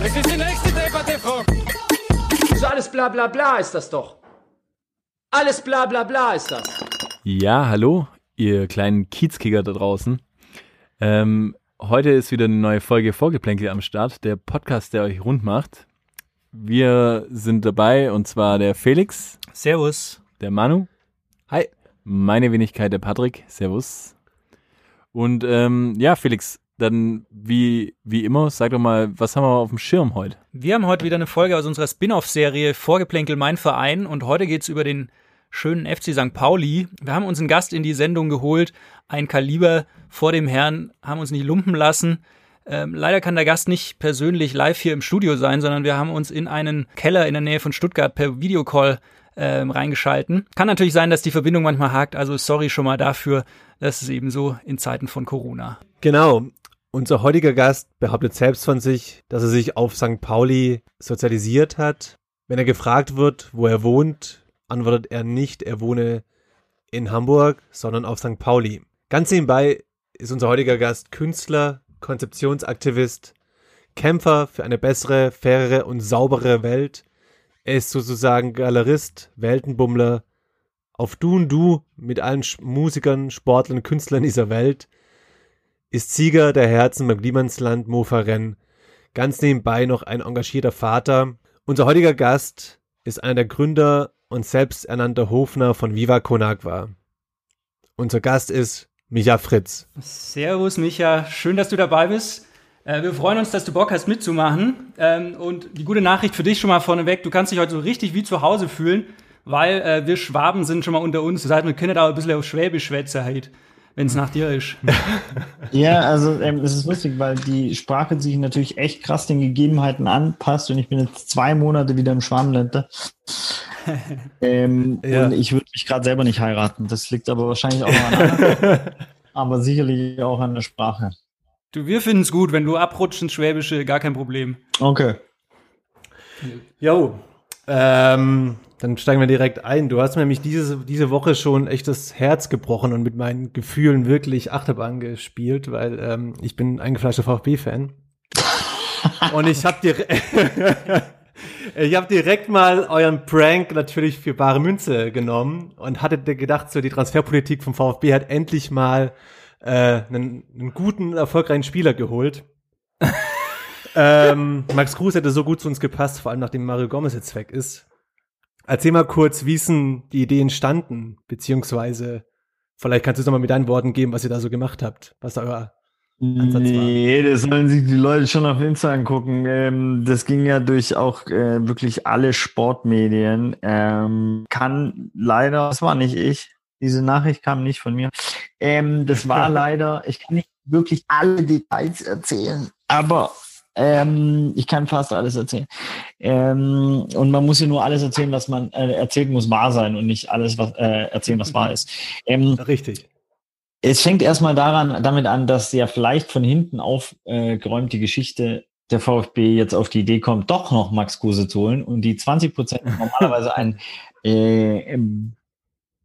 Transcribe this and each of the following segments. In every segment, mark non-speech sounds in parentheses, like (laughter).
Das ist die nächste Debatte, Frau. So alles bla bla bla ist das doch. Alles bla bla bla ist das. Ja, hallo, ihr kleinen Kiezkicker da draußen. Ähm, heute ist wieder eine neue Folge Vorgeplänkel am Start, der Podcast, der euch rund macht. Wir sind dabei und zwar der Felix, Servus. der Manu, Hi. meine Wenigkeit der Patrick, Servus. Und ähm, ja, Felix, dann wie, wie immer, sag doch mal, was haben wir auf dem Schirm heute? Wir haben heute wieder eine Folge aus unserer Spin-off-Serie Vorgeplänkel mein Verein und heute geht's über den schönen FC St. Pauli. Wir haben uns einen Gast in die Sendung geholt, ein Kaliber vor dem Herrn, haben uns nicht lumpen lassen. Ähm, leider kann der Gast nicht persönlich live hier im Studio sein, sondern wir haben uns in einen Keller in der Nähe von Stuttgart per Videocall ähm, reingeschalten. Kann natürlich sein, dass die Verbindung manchmal hakt, also sorry schon mal dafür, das ist eben so in Zeiten von Corona. Genau. Unser heutiger Gast behauptet selbst von sich, dass er sich auf St. Pauli sozialisiert hat. Wenn er gefragt wird, wo er wohnt, antwortet er nicht, er wohne in Hamburg, sondern auf St. Pauli. Ganz nebenbei ist unser heutiger Gast Künstler, Konzeptionsaktivist, Kämpfer für eine bessere, fairere und saubere Welt. Er ist sozusagen Galerist, Weltenbummler, auf Du und Du mit allen Musikern, Sportlern, Künstlern dieser Welt ist Sieger der Herzen beim Niemandsland Mofa-Rennen. Ganz nebenbei noch ein engagierter Vater. Unser heutiger Gast ist einer der Gründer und selbsternannter Hofner von Viva Con Agua. Unser Gast ist Micha Fritz. Servus, Micha. Schön, dass du dabei bist. Äh, wir freuen uns, dass du Bock hast mitzumachen. Ähm, und die gute Nachricht für dich schon mal vorneweg. Du kannst dich heute so richtig wie zu Hause fühlen, weil äh, wir Schwaben sind schon mal unter uns. Das heißt, wir können da ein bisschen auf Schwäbisch schwätzen halt, wenn es nach dir ist. (laughs) Ja, also ähm, es ist lustig, weil die Sprache sich natürlich echt krass den Gegebenheiten anpasst und ich bin jetzt zwei Monate wieder im Schwabenländer. (laughs) ähm, Ja. Und ich würde mich gerade selber nicht heiraten. Das liegt aber wahrscheinlich auch an (laughs) aber sicherlich auch an der Sprache. Du, wir finden es gut, wenn du abrutschst ins Schwäbische, gar kein Problem. Okay. Jo, ähm, dann steigen wir direkt ein. Du hast mir nämlich diese, diese Woche schon echt das Herz gebrochen und mit meinen Gefühlen wirklich Achterbahn gespielt, weil ähm, ich bin eingefleischter VfB-Fan. (laughs) und ich habe dir (laughs) Ich habe direkt mal euren Prank natürlich für bare Münze genommen und hatte gedacht, so die Transferpolitik vom VfB hat endlich mal äh, einen, einen guten, erfolgreichen Spieler geholt. (laughs) ähm, Max Kruse hätte so gut zu uns gepasst, vor allem nachdem Mario Gomez jetzt weg ist. Erzähl mal kurz, wie ist denn die Idee entstanden, beziehungsweise vielleicht kannst du es nochmal mit deinen Worten geben, was ihr da so gemacht habt, was da euer Ansatz war. Nee, das sollen sich die Leute schon auf Insta angucken. Ähm, das ging ja durch auch äh, wirklich alle Sportmedien. Ähm, kann leider, das war nicht ich. Diese Nachricht kam nicht von mir. Ähm, das war (laughs) leider, ich kann nicht wirklich alle Details erzählen, aber ähm, ich kann fast alles erzählen. Ähm, und man muss ja nur alles erzählen, was man äh, erzählt, muss wahr sein und nicht alles was, äh, erzählen, was wahr ist. Ähm, Richtig. es fängt erstmal daran, damit an, dass ja vielleicht von hinten aufgeräumt die Geschichte der VfB jetzt auf die Idee kommt, doch noch Max Kruse zu holen und die 20 Prozent (laughs) normalerweise ein äh,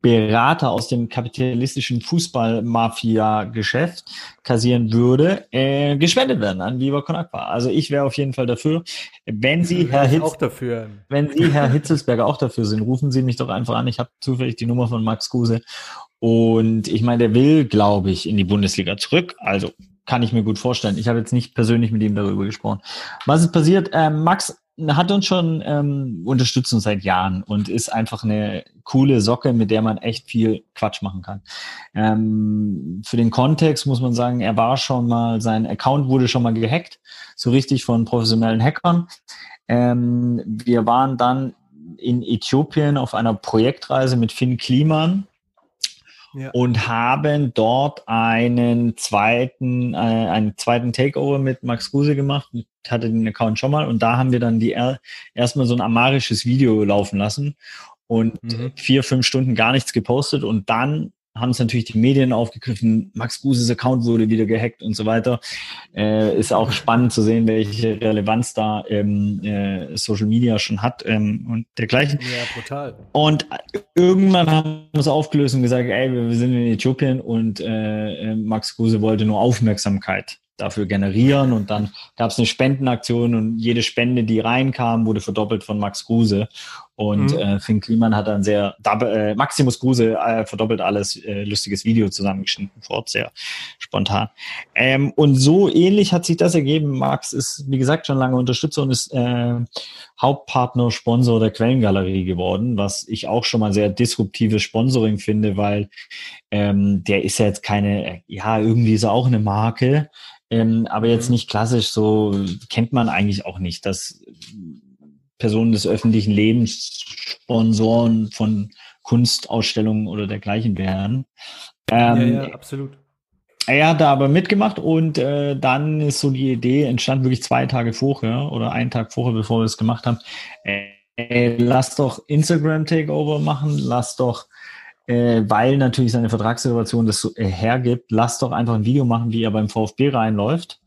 Berater aus dem kapitalistischen Fußball-Mafia-Geschäft kassieren würde, äh, gespendet werden an Viva Con Agua. Also ich wäre auf jeden Fall dafür. Wenn Sie, Herr Hitz, auch dafür. wenn Sie, Herr Hitzelsberger, auch dafür sind, rufen Sie mich doch einfach an. Ich habe zufällig die Nummer von Max Kruse. Und ich meine, der will, glaube ich, in die Bundesliga zurück. Also kann ich mir gut vorstellen. Ich habe jetzt nicht persönlich mit ihm darüber gesprochen. Was ist passiert? Ähm, Max hat uns schon ähm, unterstützt uns seit Jahren und ist einfach eine coole Socke, mit der man echt viel Quatsch machen kann. Ähm, für den Kontext muss man sagen, er war schon mal, sein Account wurde schon mal gehackt, so richtig von professionellen Hackern. Ähm, wir waren dann in Äthiopien auf einer Projektreise mit Finn Kliman Ja. und haben dort einen zweiten, äh, einen zweiten Takeover mit Max Kruse gemacht. Ich hatte den Account schon mal und da haben wir dann die er erstmal so ein amarisches Video laufen lassen und Mhm. vier, fünf Stunden gar nichts gepostet und dann haben es natürlich die Medien aufgegriffen, Max Kruses Account wurde wieder gehackt und so weiter. Äh, ist auch spannend zu sehen, welche Relevanz da ähm, äh, Social Media schon hat ähm, und dergleichen. Ja, brutal. Und irgendwann haben wir es aufgelöst und gesagt, ey, wir sind in Äthiopien und äh, äh, Max Kruse wollte nur Aufmerksamkeit dafür generieren und dann gab es eine Spendenaktion und jede Spende, die reinkam, wurde verdoppelt von Max Kruse und Mhm. äh, Finn Kliman hat ein sehr äh, Maximus Kruse äh, verdoppelt alles äh, lustiges Video zusammengeschnitten fort, sehr spontan. Ähm, und so ähnlich hat sich das ergeben. Max ist, wie gesagt, schon lange Unterstützer und ist äh, Hauptpartner, Sponsor der Quellengalerie geworden, was ich auch schon mal sehr disruptives Sponsoring finde, weil ähm, der ist ja jetzt keine, ja, irgendwie ist er auch eine Marke, ähm, aber jetzt nicht klassisch, so kennt man eigentlich auch nicht, dass Personen des öffentlichen Lebens Sponsoren von Kunstausstellungen oder dergleichen wären. Ähm, ja, ja, absolut. er hat da aber mitgemacht und äh, dann ist so die Idee entstand wirklich zwei Tage vorher oder einen Tag vorher, bevor wir es gemacht haben. Äh, äh, lass doch Instagram Takeover machen, lass doch, äh, weil natürlich seine Vertragssituation das so äh, hergibt, lass doch einfach ein Video machen, wie er beim VfB reinläuft.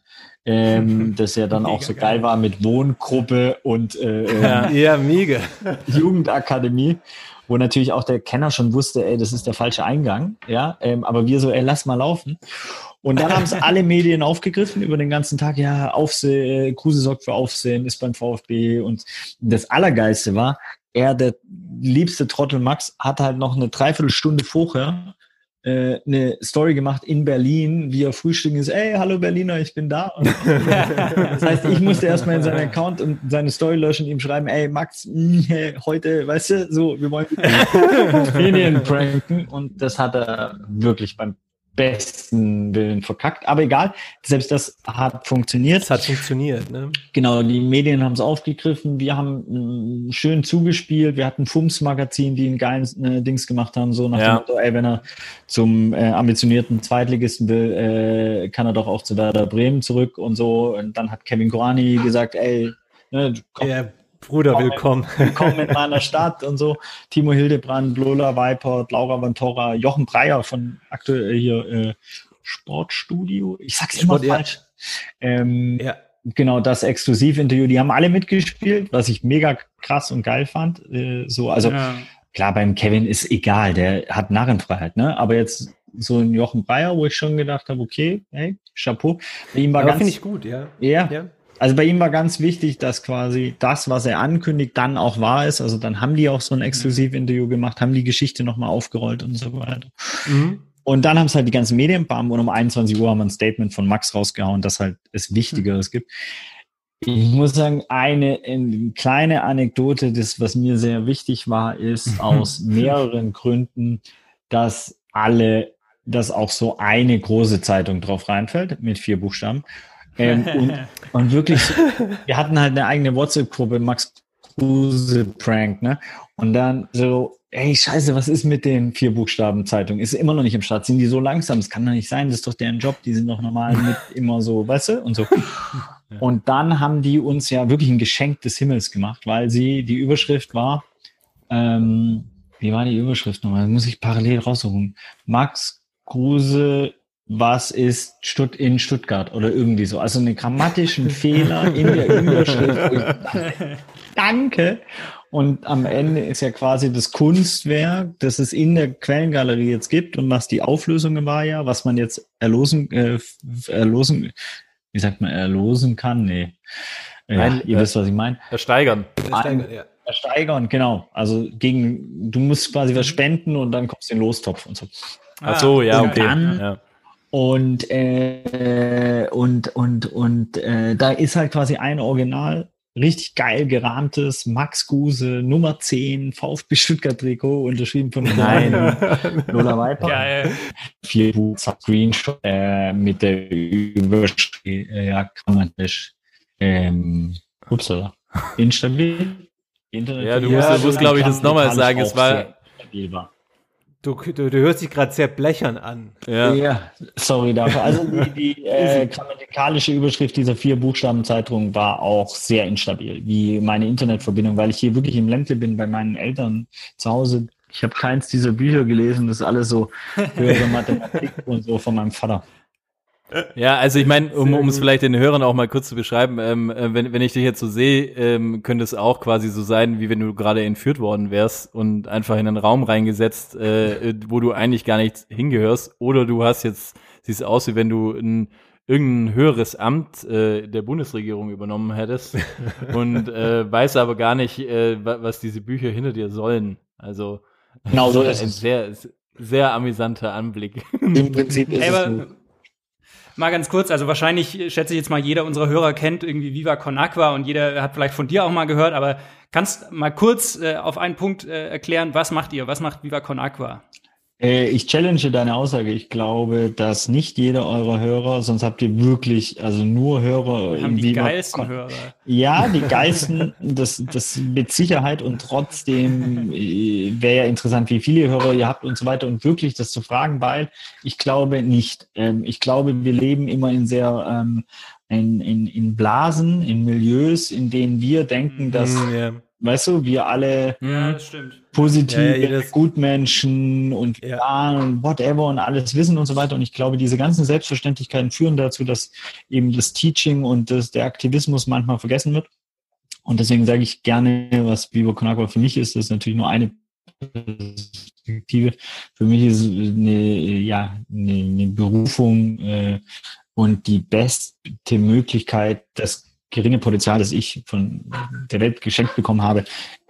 Ähm, (laughs) das ja dann auch so geil war mit Wohngruppe und äh, Ja. Ja, mega. Jugendakademie, wo natürlich auch der Kenner schon wusste, ey, das ist der falsche Eingang, ja, ähm, aber wir so, ey, lass mal laufen. Und dann haben es alle Medien aufgegriffen über den ganzen Tag, ja, Aufsehen, Kruse sorgt für Aufsehen, ist beim VfB und das Allergeilste war, er, der liebste Trottel Max, hat halt noch eine Dreiviertelstunde vorher äh, eine Story gemacht in Berlin, wie er frühstücken ist, ey, hallo Berliner, ich bin da. Und (laughs) das heißt, ich musste erstmal in seinen Account und seine Story löschen, ihm schreiben, ey, Max, mh, hey, heute, weißt du, so, wir wollen (laughs) Medien pranken und das hat er wirklich beim besten Willen verkackt. Aber egal, selbst das hat funktioniert. Es hat funktioniert, ne? Genau, die Medien haben es aufgegriffen. Wir haben mh, schön zugespielt. Wir hatten Fums-Magazin, die einen geilen äh, Dings gemacht haben, so nach Ja. dem Motto, ey, wenn er zum äh, ambitionierten Zweitligisten will, äh, kann er doch auch zu Werder Bremen zurück und so. Und dann hat Kevin Korani gesagt, ey, ne, komm, Ja, Bruder, willkommen. willkommen in (laughs) meiner Stadt und so. Timo Hildebrand, Lola Weipert, Laura Vantora, Jochen Breyer von aktuell hier äh, Sportstudio. Ich sag's immer Sport, ja. falsch. Ähm, Ja. Genau, das Exklusivinterview, die haben alle mitgespielt, was ich mega krass und geil fand. Äh, so, also Ja. klar, beim Kevin ist egal, der hat Narrenfreiheit, ne? Aber jetzt so ein Jochen Breyer, wo ich schon gedacht habe, okay, hey, Chapeau. Bei ihm war Aber ganz, finde ich gut, ja. ja, Ja. Also bei ihm war ganz wichtig, dass quasi das, was er ankündigt, dann auch wahr ist. Also dann haben die auch so ein Exklusivinterview gemacht, haben die Geschichte nochmal aufgerollt und so weiter. Mhm. Und dann haben es halt die ganzen Medien, bam, und um 21 Uhr haben wir ein Statement von Max rausgehauen, dass halt es Wichtigeres gibt. Ich muss sagen, eine, eine kleine Anekdote, das, was mir sehr wichtig war, ist (laughs) aus mehreren Gründen, dass alle, dass auch so eine große Zeitung drauf reinfällt mit vier Buchstaben. Ähm, und, und wirklich, so, wir hatten halt eine eigene WhatsApp-Gruppe, Max Kruse Prank, ne? Und dann so, ey, scheiße, was ist mit den vier Buchstaben Zeitungen? Ist immer noch nicht im Start. Sind die so langsam? Das kann doch nicht sein. Das ist doch deren Job. Die sind doch normal mit (laughs) immer so, weißt du? Und so. Und dann haben die uns ja wirklich ein Geschenk des Himmels gemacht, weil sie, die Überschrift war, ähm, wie war die Überschrift nochmal? Das muss ich parallel raussuchen. Max Kruse, was ist Stutt in Stuttgart oder irgendwie so. Also einen grammatischen Fehler in der Überschrift. (laughs) Danke. Und am Ende ist ja quasi das Kunstwerk, das es in der Quellengalerie jetzt gibt und was die Auflösung war ja, was man jetzt erlosen, äh, erlosen, wie sagt man, erlosen kann? Nee. Ja, Nein, ihr äh, wisst, was ich meine. Ersteigern. Ein- Ja. Ersteigern, genau. Also gegen, du musst quasi was spenden und dann kommst du in den Lostopf und so. Ach so, ja, Und okay. dann- ja. Und, äh, und, und, und äh, da ist halt quasi ein Original, richtig geil gerahmtes Max Guse Nummer 10 VfB Stuttgart Trikot, unterschrieben von Nein. (laughs) Lola Viper. Geil. Vier Screenshot äh, mit der Überschrift, äh, ja, kann man nicht. Ähm, upsala. (laughs) Instabil. Internet Ja, du musst- du musst, glaub ich, das nochmal sagen. Es war. Du, du, du hörst dich gerade sehr blechern an. Ja. sorry dafür. Also die, die (laughs) äh, grammatikalische Überschrift dieser vier Buchstaben-Zeitung war auch sehr instabil, wie meine Internetverbindung, weil ich hier wirklich im Ländle bin bei meinen Eltern zu Hause. Ich habe keins dieser Bücher gelesen, das ist alles so (laughs) höhere Mathematik und so von meinem Vater. Ja, also ich meine, um um es vielleicht den Hörern auch mal kurz zu beschreiben, ähm, äh, wenn, wenn ich dich jetzt so sehe, ähm, könnte es auch quasi so sein, wie wenn du gerade entführt worden wärst und einfach in einen Raum reingesetzt, äh, äh, wo du eigentlich gar nicht hingehörst. Oder du hast jetzt, siehst aus, wie wenn du ein, irgendein höheres Amt äh, der Bundesregierung übernommen hättest (laughs) und äh, weißt aber gar nicht, äh, wa- was diese Bücher hinter dir sollen. Also Genau so (laughs) ist ein es. sehr, sehr amüsanter Anblick. Im Prinzip (laughs) ist Ey, es. Mal ganz kurz, also wahrscheinlich, äh, schätze ich jetzt mal, jeder unserer Hörer kennt irgendwie Viva Con Aqua und jeder hat vielleicht von dir auch mal gehört, aber kannst mal kurz äh, auf einen Punkt äh, erklären, was macht ihr? Was macht Viva Con Aqua? Äh, Ich challenge deine Aussage. Ich glaube, dass nicht jeder eurer Hörer, sonst habt ihr wirklich, also nur Hörer. Wir haben die man- geilsten Hörer. Ja, die (laughs) geilsten, das, das mit Sicherheit und trotzdem äh, wäre ja interessant, wie viele Hörer ihr habt und so weiter und wirklich das zu fragen, weil ich glaube nicht. Ähm, ich glaube, wir leben immer in sehr, ähm, in, in, in Blasen, in Milieus, in denen wir denken, dass, Hm, ja. Weißt du, wir alle Ja, das stimmt. positive Ja, Gutmenschen und Ja. und whatever und alles wissen und so weiter. Und ich glaube, diese ganzen Selbstverständlichkeiten führen dazu, dass eben das Teaching und das, der Aktivismus manchmal vergessen wird. Und deswegen sage ich gerne, was Con Agua für mich ist, das ist natürlich nur eine Perspektive. Für mich ist es eine, ja, eine, eine Berufung äh, und die beste Möglichkeit, das geringe Potenzial, das ich von der Welt geschenkt bekommen habe,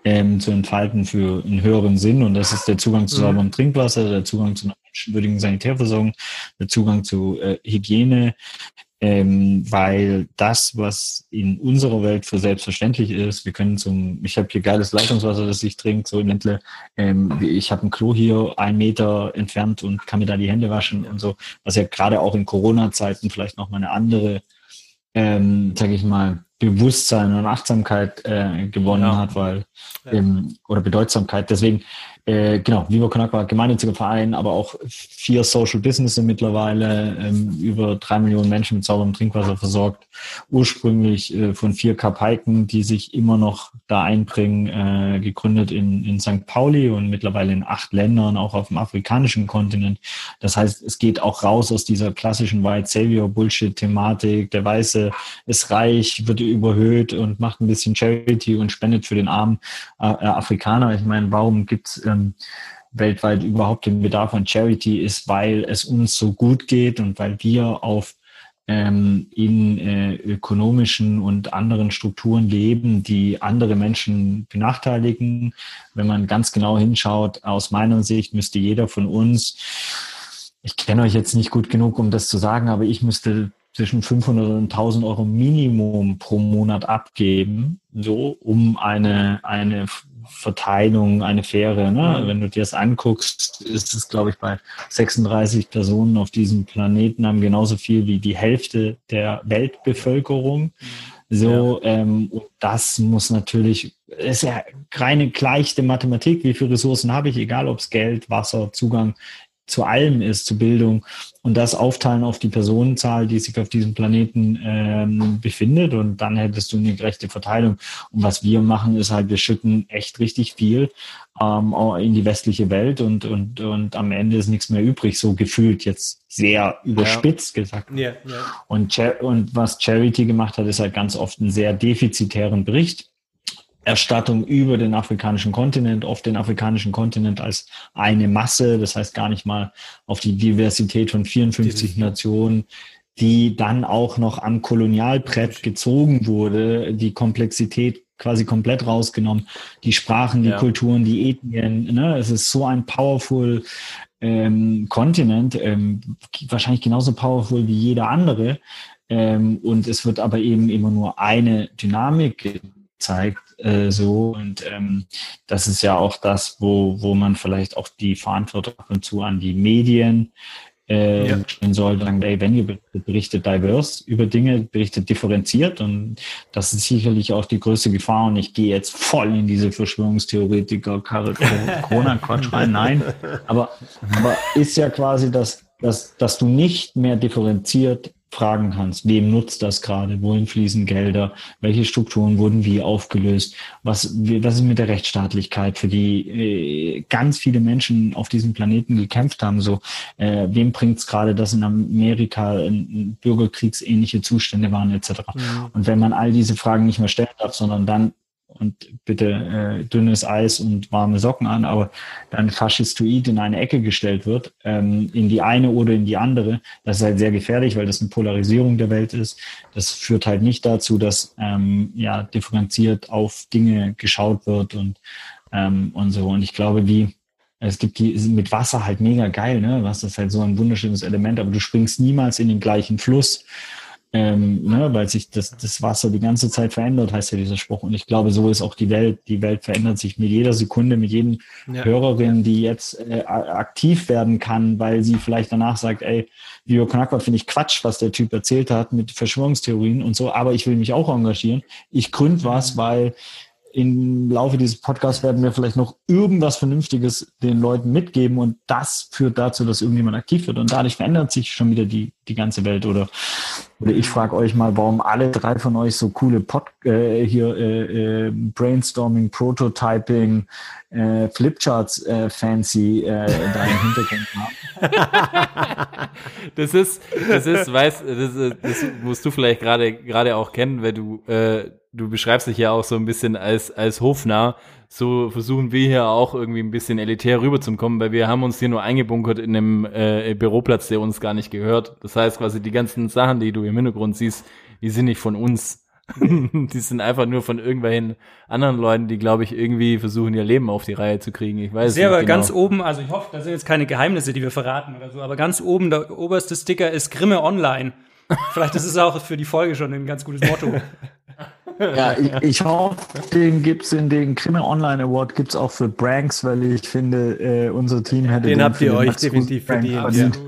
ähm, zu entfalten für einen höheren Sinn. Und das ist der Zugang zu Mhm. sauberem Trinkwasser, der Zugang zu einer menschenwürdigen Sanitärversorgung, der Zugang zu äh, Hygiene, ähm, weil das, was in unserer Welt für selbstverständlich ist, wir können zum, ich habe hier geiles Leitungswasser, das ich trinke, so im Ländle, ähm, ich habe ein Klo hier einen Meter entfernt und kann mir da die Hände waschen und so, was ja gerade auch in Corona-Zeiten vielleicht nochmal eine andere, ähm, sage ich mal, Bewusstsein und Achtsamkeit äh, gewonnen Ja. hat, weil ähm, oder Bedeutsamkeit. Deswegen, äh, genau, Viva Con Agua, gemeinnütziger Verein, aber auch vier Social Businesses mittlerweile, ähm, über drei Millionen Menschen mit sauberem Trinkwasser versorgt. Ursprünglich äh, von vier Kapaiken, die sich immer noch da einbringen, äh, gegründet in, in St. Pauli und mittlerweile in acht Ländern, auch auf dem afrikanischen Kontinent. Das heißt, es geht auch raus aus dieser klassischen White Savior Bullshit-Thematik. Der Weiße ist reich, wird überhöht und macht ein bisschen Charity und spendet für den armen äh, äh, Afrikaner. Ich meine, warum gibt's ähm, weltweit überhaupt den Bedarf an Charity? Ist, weil es uns so gut geht und weil wir auf ähm, in äh, ökonomischen und anderen Strukturen leben, die andere Menschen benachteiligen. Wenn man ganz genau hinschaut, aus meiner Sicht müsste jeder von uns, ich kenne euch jetzt nicht gut genug, um das zu sagen, aber ich müsste zwischen 500 und 1000 Euro Minimum pro Monat abgeben, so um eine, eine Verteilung, eine faire, ne? wenn du dir das anguckst, ist es, glaube ich, bei 36 Personen auf diesem Planeten haben genauso viel wie die Hälfte der Weltbevölkerung. So, ähm, und das muss natürlich, ist ja reine gleichte Mathematik, wie viele Ressourcen habe ich, egal ob es Geld, Wasser, Zugang zu allem ist, zu Bildung und das aufteilen auf die Personenzahl, die sich auf diesem Planeten ähm, befindet und dann hättest du eine gerechte Verteilung. Und was wir machen, ist halt, wir schütten echt richtig viel ähm, in die westliche Welt und, und, und am Ende ist nichts mehr übrig, so gefühlt jetzt sehr überspitzt gesagt. Ja, ja. Und, und was Charity gemacht hat, ist halt ganz oft einen sehr defizitären Bericht. Erstattung über den afrikanischen Kontinent, oft den afrikanischen Kontinent als eine Masse, das heißt gar nicht mal auf die Diversität von 54 Nationen, die dann auch noch am Kolonialbrett gezogen wurde, die Komplexität quasi komplett rausgenommen, die Sprachen, die Ja. Kulturen, die Ethnien, ne? es ist so ein powerful ähm, Kontinent, ähm, wahrscheinlich genauso powerful wie jeder andere, ähm, und es wird aber eben immer nur eine Dynamik gezeigt, äh, so. Und ähm, das ist ja auch das, wo, wo man vielleicht auch die Verantwortung ab und zu an die Medien äh, stehen soll, sagen, ey, wenn ihr berichtet, berichtet divers über Dinge, berichtet differenziert und das ist sicherlich auch die größte Gefahr und ich gehe jetzt voll in diese Verschwörungstheoretiker (laughs) Corona-Quatsch rein, nein, aber, aber ist ja quasi, dass, dass, dass du nicht mehr differenziert fragen kannst, wem nutzt das gerade, wohin fließen Gelder, welche Strukturen wurden wie aufgelöst, was, was ist mit der Rechtsstaatlichkeit, für die äh, ganz viele Menschen auf diesem Planeten gekämpft haben, so, äh, wem bringt es gerade, dass in Amerika äh, bürgerkriegsähnliche Zustände waren, etc. Und wenn man all diese Fragen nicht mehr stellen darf, sondern dann und bitte äh, dünnes Eis und warme Socken an, aber dann faschistoid in eine Ecke gestellt wird, ähm, in die eine oder in die andere, das ist halt sehr gefährlich, weil das eine Polarisierung der Welt ist. Das führt halt nicht dazu, dass ähm, ja differenziert auf Dinge geschaut wird und ähm, und so. Und ich glaube, wie es gibt die mit Wasser halt mega geil, ne? Wasser ist halt so ein wunderschönes Element, aber du springst niemals in den gleichen Fluss ähm, ne, weil sich das, das Wasser die ganze Zeit verändert, heißt ja dieser Spruch. Und ich glaube, so ist auch die Welt. Die Welt verändert sich mit jeder Sekunde, mit jedem Ja. Hörerin, die jetzt äh, aktiv werden kann, weil sie vielleicht danach sagt, ey, Video Knackbar finde ich Quatsch, was der Typ erzählt hat mit Verschwörungstheorien und so, aber ich will mich auch engagieren. Ich gründ was, weil im Laufe dieses Podcasts werden wir vielleicht noch irgendwas Vernünftiges den Leuten mitgeben und das führt dazu, dass irgendjemand aktiv wird und dadurch verändert sich schon wieder die, die ganze Welt oder, oder ich frage euch mal, warum alle drei von euch so coole Pod, äh, hier äh, äh, Brainstorming, Prototyping, äh, Flipcharts äh, fancy äh, da im Hintergrund haben. (laughs) Das ist, das ist, weißt, das, ist, das musst du vielleicht gerade gerade auch kennen, weil du äh, du beschreibst dich ja auch so ein bisschen als als hofnah. So versuchen wir hier auch irgendwie ein bisschen elitär rüberzukommen, weil wir haben uns hier nur eingebunkert in einem äh, Büroplatz, der uns gar nicht gehört. Das heißt quasi die ganzen Sachen, die du im Hintergrund siehst, die sind nicht von uns. (laughs) die sind einfach nur von irgendwelchen anderen Leuten, die, glaube ich, irgendwie versuchen, ihr Leben auf die Reihe zu kriegen. Ich weiß sehe nicht aber genau. ganz oben, also ich hoffe, das sind jetzt keine Geheimnisse, die wir verraten oder so, aber ganz oben, der oberste Sticker ist Grimme Online. Vielleicht ist es auch für die Folge schon ein ganz gutes Motto. (laughs) Ja, ich, ich hoffe, den gibt's in den Krimi Online Award gibt's auch für Branks, weil ich finde, äh, unser Team hätte Den habt für ihr den euch definitiv verdient, verdient.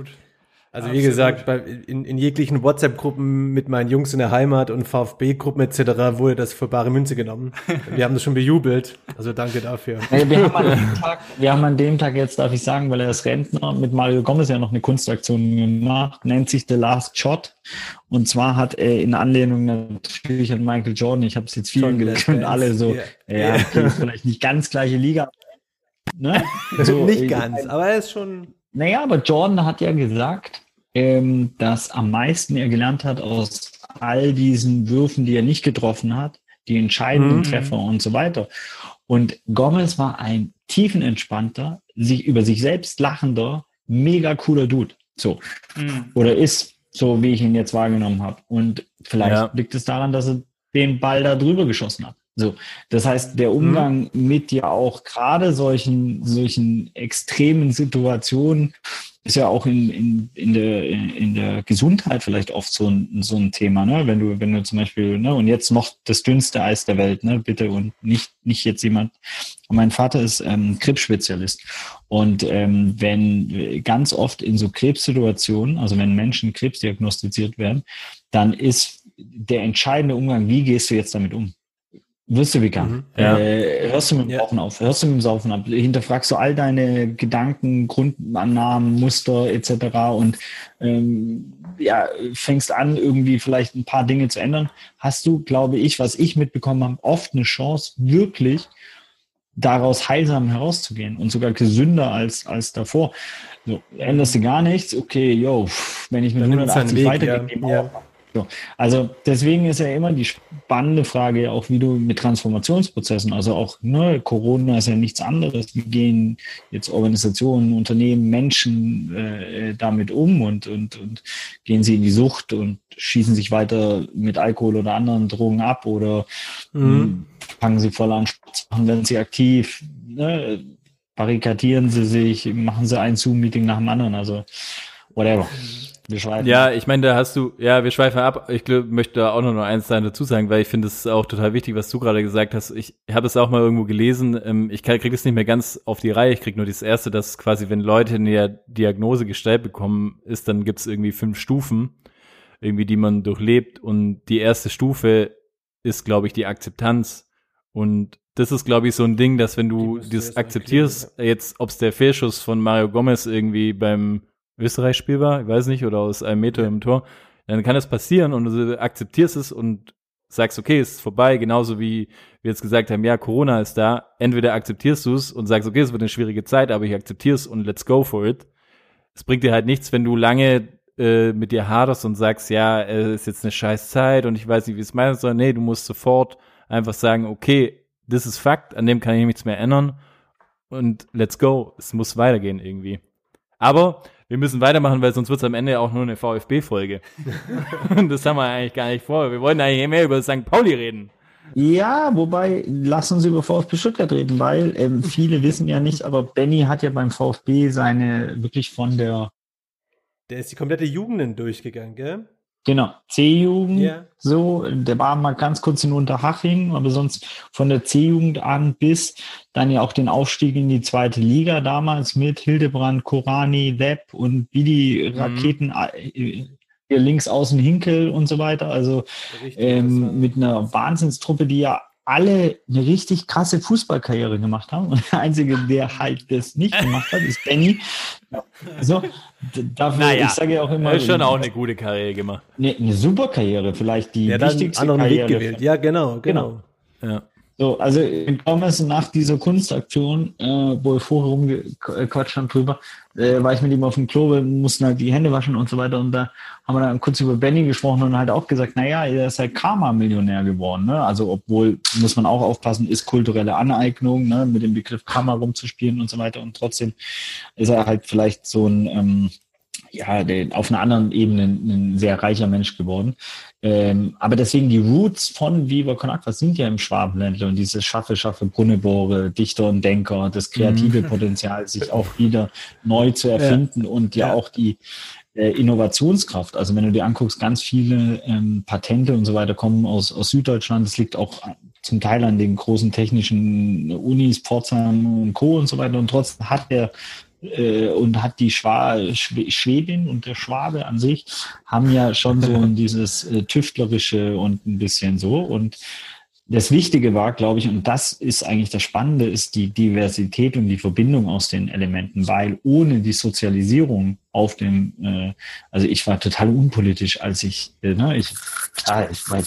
Also wie gesagt, bei, in, in jeglichen WhatsApp-Gruppen mit meinen Jungs in der Heimat und VfB-Gruppen etc. wurde das für bare Münze genommen. (laughs) Wir haben das schon bejubelt. Also danke dafür. Nee, wir, haben an dem (laughs) Tag, wir haben an dem Tag jetzt, darf ich sagen, weil er ist Rentner, mit Mario Gomez ja noch eine Kunstaktion gemacht, nennt sich The Last Shot. Und zwar hat er in Anlehnung natürlich an Michael Jordan, ich habe es jetzt vielen gelesen und alle so, Dance, ja, okay, ist (laughs) vielleicht nicht ganz gleiche Liga. Ne? So, Nicht äh, ganz, aber er ist schon. Naja, aber Jordan hat ja gesagt, ähm, dass am meisten er gelernt hat aus all diesen Würfen, die er nicht getroffen hat, die entscheidenden Mhm. Treffer und so weiter. Und Gomez war ein tiefenentspannter, sich über sich selbst lachender, mega cooler Dude. So. Mhm. Oder ist, so wie ich ihn jetzt wahrgenommen habe. Und vielleicht Ja. liegt es daran, dass er den Ball da drüber geschossen hat. So, das heißt, der Umgang mit ja auch gerade solchen, solchen extremen Situationen ist ja auch in, in, in, der, in der Gesundheit vielleicht oft so ein, so ein Thema, ne? Wenn du, wenn du zum Beispiel, ne, und jetzt noch das dünnste Eis der Welt, ne, bitte, und nicht, nicht jetzt jemand. Mein Vater ist ähm, Krebsspezialist. Und ähm, wenn ganz oft in so Krebssituationen, also wenn Menschen Krebs diagnostiziert werden, dann ist der entscheidende Umgang, wie gehst du jetzt damit um? Wirst du vegan? Ja. Äh, hörst du mit dem Ja. Rauchen auf? Hörst du mit dem Saufen ab? Hinterfragst du all deine Gedanken, Grundannahmen, Muster etc. und ähm, ja, fängst an, irgendwie vielleicht ein paar Dinge zu ändern, hast du, glaube ich, was ich mitbekommen habe, oft eine Chance, wirklich daraus heilsam herauszugehen und sogar gesünder als, als davor. So, änderst du gar nichts, okay, yo, wenn ich mit Dann nimmt's seinen 180 Weg, weitergehe, ja. So. Also deswegen ist ja immer die spannende Frage auch, wie du mit Transformationsprozessen, also auch ne, Corona ist ja nichts anderes. Wie gehen jetzt Organisationen, Unternehmen, Menschen äh, damit um und, und, und gehen sie in die Sucht und schießen sich weiter mit Alkohol oder anderen Drogen ab oder Mhm. fangen sie voll an, Sport machen, werden sie aktiv, ne, barrikadieren sie sich, machen sie ein Zoom-Meeting nach dem anderen, also whatever. Wir schweifen. Ja, ich meine, da hast du, ja, wir schweifen ab. Ich glaub, möchte da auch noch eins dazu sagen, weil ich finde es auch total wichtig, was du gerade gesagt hast. Ich habe es auch mal irgendwo gelesen. Ähm, ich kriege es nicht mehr ganz auf die Reihe. Ich kriege nur das erste, dass quasi, wenn Leute eine Diagnose gestellt bekommen, ist, dann gibt es irgendwie fünf Stufen, irgendwie, die man durchlebt. Und die erste Stufe ist, glaube ich, die Akzeptanz. Und das ist, glaube ich, so ein Ding, dass wenn du das akzeptierst, jetzt, ob es der Fehlschuss von Mario Gomez irgendwie beim Österreich-Spiel war, ich weiß nicht, oder aus einem Meter im Tor, dann kann das passieren und du akzeptierst es und sagst, okay, es ist vorbei, genauso wie wir jetzt gesagt haben, ja, Corona ist da. Entweder akzeptierst du es und sagst, okay, es wird eine schwierige Zeit, aber ich akzeptiere es und let's go for it. Es bringt dir halt nichts, wenn du lange äh, mit dir haderst und sagst, ja, es ist jetzt eine scheiß Zeit und ich weiß nicht, wie es meinen soll. Nee, du musst sofort einfach sagen, okay, das ist Fakt, an dem kann ich nichts mehr ändern und let's go. Es muss weitergehen irgendwie. Aber wir müssen weitermachen, weil sonst wird es am Ende auch nur eine VfB-Folge. (laughs) das haben wir eigentlich gar nicht vor. Wir wollten eigentlich mehr über St. Pauli reden. Ja, wobei, lass uns über VfB Stuttgart reden, weil ähm, viele wissen ja nicht, aber Benny hat ja beim VfB seine wirklich von der. Der ist die komplette Jugend durchgegangen, gell? Genau, C-Jugend, Ja. so, der war mal ganz kurz in Unterhaching, aber sonst von der C-Jugend an bis dann ja auch den Aufstieg in die zweite Liga damals mit Hildebrand, Korani, Lepp und wie die Raketen äh, hier links außen Hinkel und so weiter. Also ähm, mit einer Wahnsinnstruppe, die ja alle eine richtig krasse Fußballkarriere gemacht haben. Und der Einzige, der halt das nicht gemacht hat, ist Benny. So, dafür, Naja, ich sage ja auch immer, Er hat schon auch eine gute Karriere gemacht. eine, eine super Karriere, vielleicht die Der hat dann einen wichtigste anderen Weg Karriere. gewählt. Ja, genau, genau. Ja. So, also in Gomez nach dieser Kunstaktion, äh, wo wir vorher rumgequatscht haben drüber, äh, war ich mit ihm auf dem Klo, wir mussten halt die Hände waschen und so weiter und da haben wir dann kurz über Benny gesprochen und halt auch gesagt, naja, er ist halt Karma-Millionär geworden, ne? Also obwohl, muss man auch aufpassen, ist kulturelle Aneignung, ne? Mit dem Begriff Karma rumzuspielen und so weiter und trotzdem ist er halt vielleicht so ein, ähm, ja, auf einer anderen Ebene ein sehr reicher Mensch geworden. Ähm, aber deswegen die Roots von Viva Con Aqua sind ja im Schwabenländler und dieses Schaffe, Schaffe, Brunnebohre, Dichter und Denker, das kreative Potenzial, sich auch wieder neu zu erfinden und ja, Ja. auch die äh, Innovationskraft. Also wenn du dir anguckst, ganz viele ähm, Patente und so weiter kommen aus, aus Süddeutschland. Das liegt auch zum Teil an den großen technischen Unis, Pforzheim und Co. und so weiter. Und trotzdem hat der äh, und hat die Schwa Schwe Schwäbin und der Schwabe an sich haben ja schon so (laughs) dieses äh, Tüftlerische und ein bisschen so. Und das Wichtige war, glaube ich, und das ist eigentlich das Spannende, ist die Diversität und die Verbindung aus den Elementen, weil ohne die Sozialisierung auf dem, äh, also ich war total unpolitisch, als ich, äh, ne, ich, klar, ich war,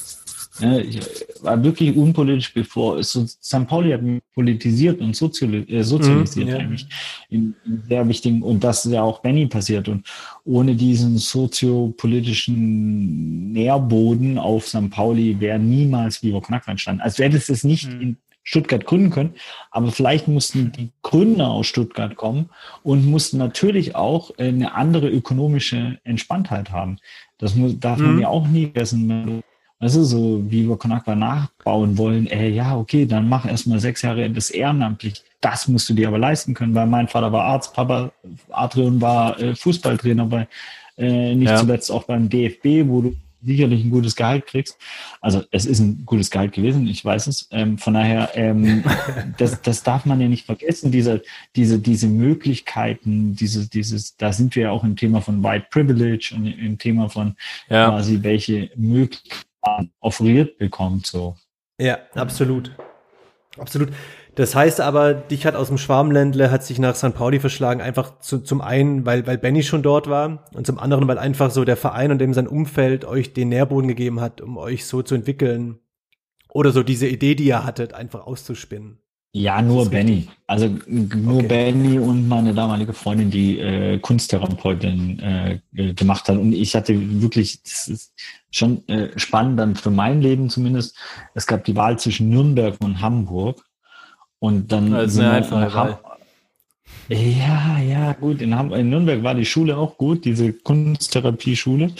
ne, ich war wirklich unpolitisch, bevor so, St. Pauli hat mich politisiert und soziali äh, sozialisiert Mhm, ja. eigentlich in, in sehr wichtigen, und das ist ja auch Benny passiert. Und ohne diesen soziopolitischen Nährboden auf St. Pauli wäre niemals Con Aqua entstanden. Also du hättest es nicht in Stuttgart gründen können, aber vielleicht mussten die Gründer aus Stuttgart kommen und mussten natürlich auch eine andere ökonomische Entspanntheit haben. Das muss, darf man ja auch nie vergessen. wenn du Weißt du, so wie wir Con Aqua nachbauen wollen, äh, ja, okay, dann mach erstmal sechs Jahre das ehrenamtlich. Das musst du dir aber leisten können, weil mein Vater war Arzt, Papa Adrian war äh, Fußballtrainer bei, äh, nicht Ja. zuletzt auch beim DFB, wo du sicherlich ein gutes Gehalt kriegst. Also es ist ein gutes Gehalt gewesen, ich weiß es. Ähm, von daher, ähm, (laughs) das, das darf man ja nicht vergessen, diese, diese, diese Möglichkeiten, diese, dieses, da sind wir ja auch im Thema von White Privilege und im Thema von Ja. quasi welche Möglichkeiten offeriert bekommt. So. Ja, absolut. Absolut. Das heißt aber, dich hat aus dem Schwarmländle, hat sich nach St. Pauli verschlagen, einfach zu, zum einen, weil, weil Benny schon dort war und zum anderen, weil einfach so der Verein und dem sein Umfeld euch den Nährboden gegeben hat, um euch so zu entwickeln. Oder so diese Idee, die ihr hattet, einfach auszuspinnen. Ja, nur Benny. Also nur Okay. Benny und meine damalige Freundin, die äh, Kunsttherapeutin äh, äh, gemacht hat. Und ich hatte wirklich, das ist schon äh, spannend dann für mein Leben zumindest. Es gab die Wahl zwischen Nürnberg und Hamburg. Und dann sind eine wir einfache Ham- Ja, ja, gut. In, Ham in Nürnberg war die Schule auch gut, diese Kunsttherapie-Schule.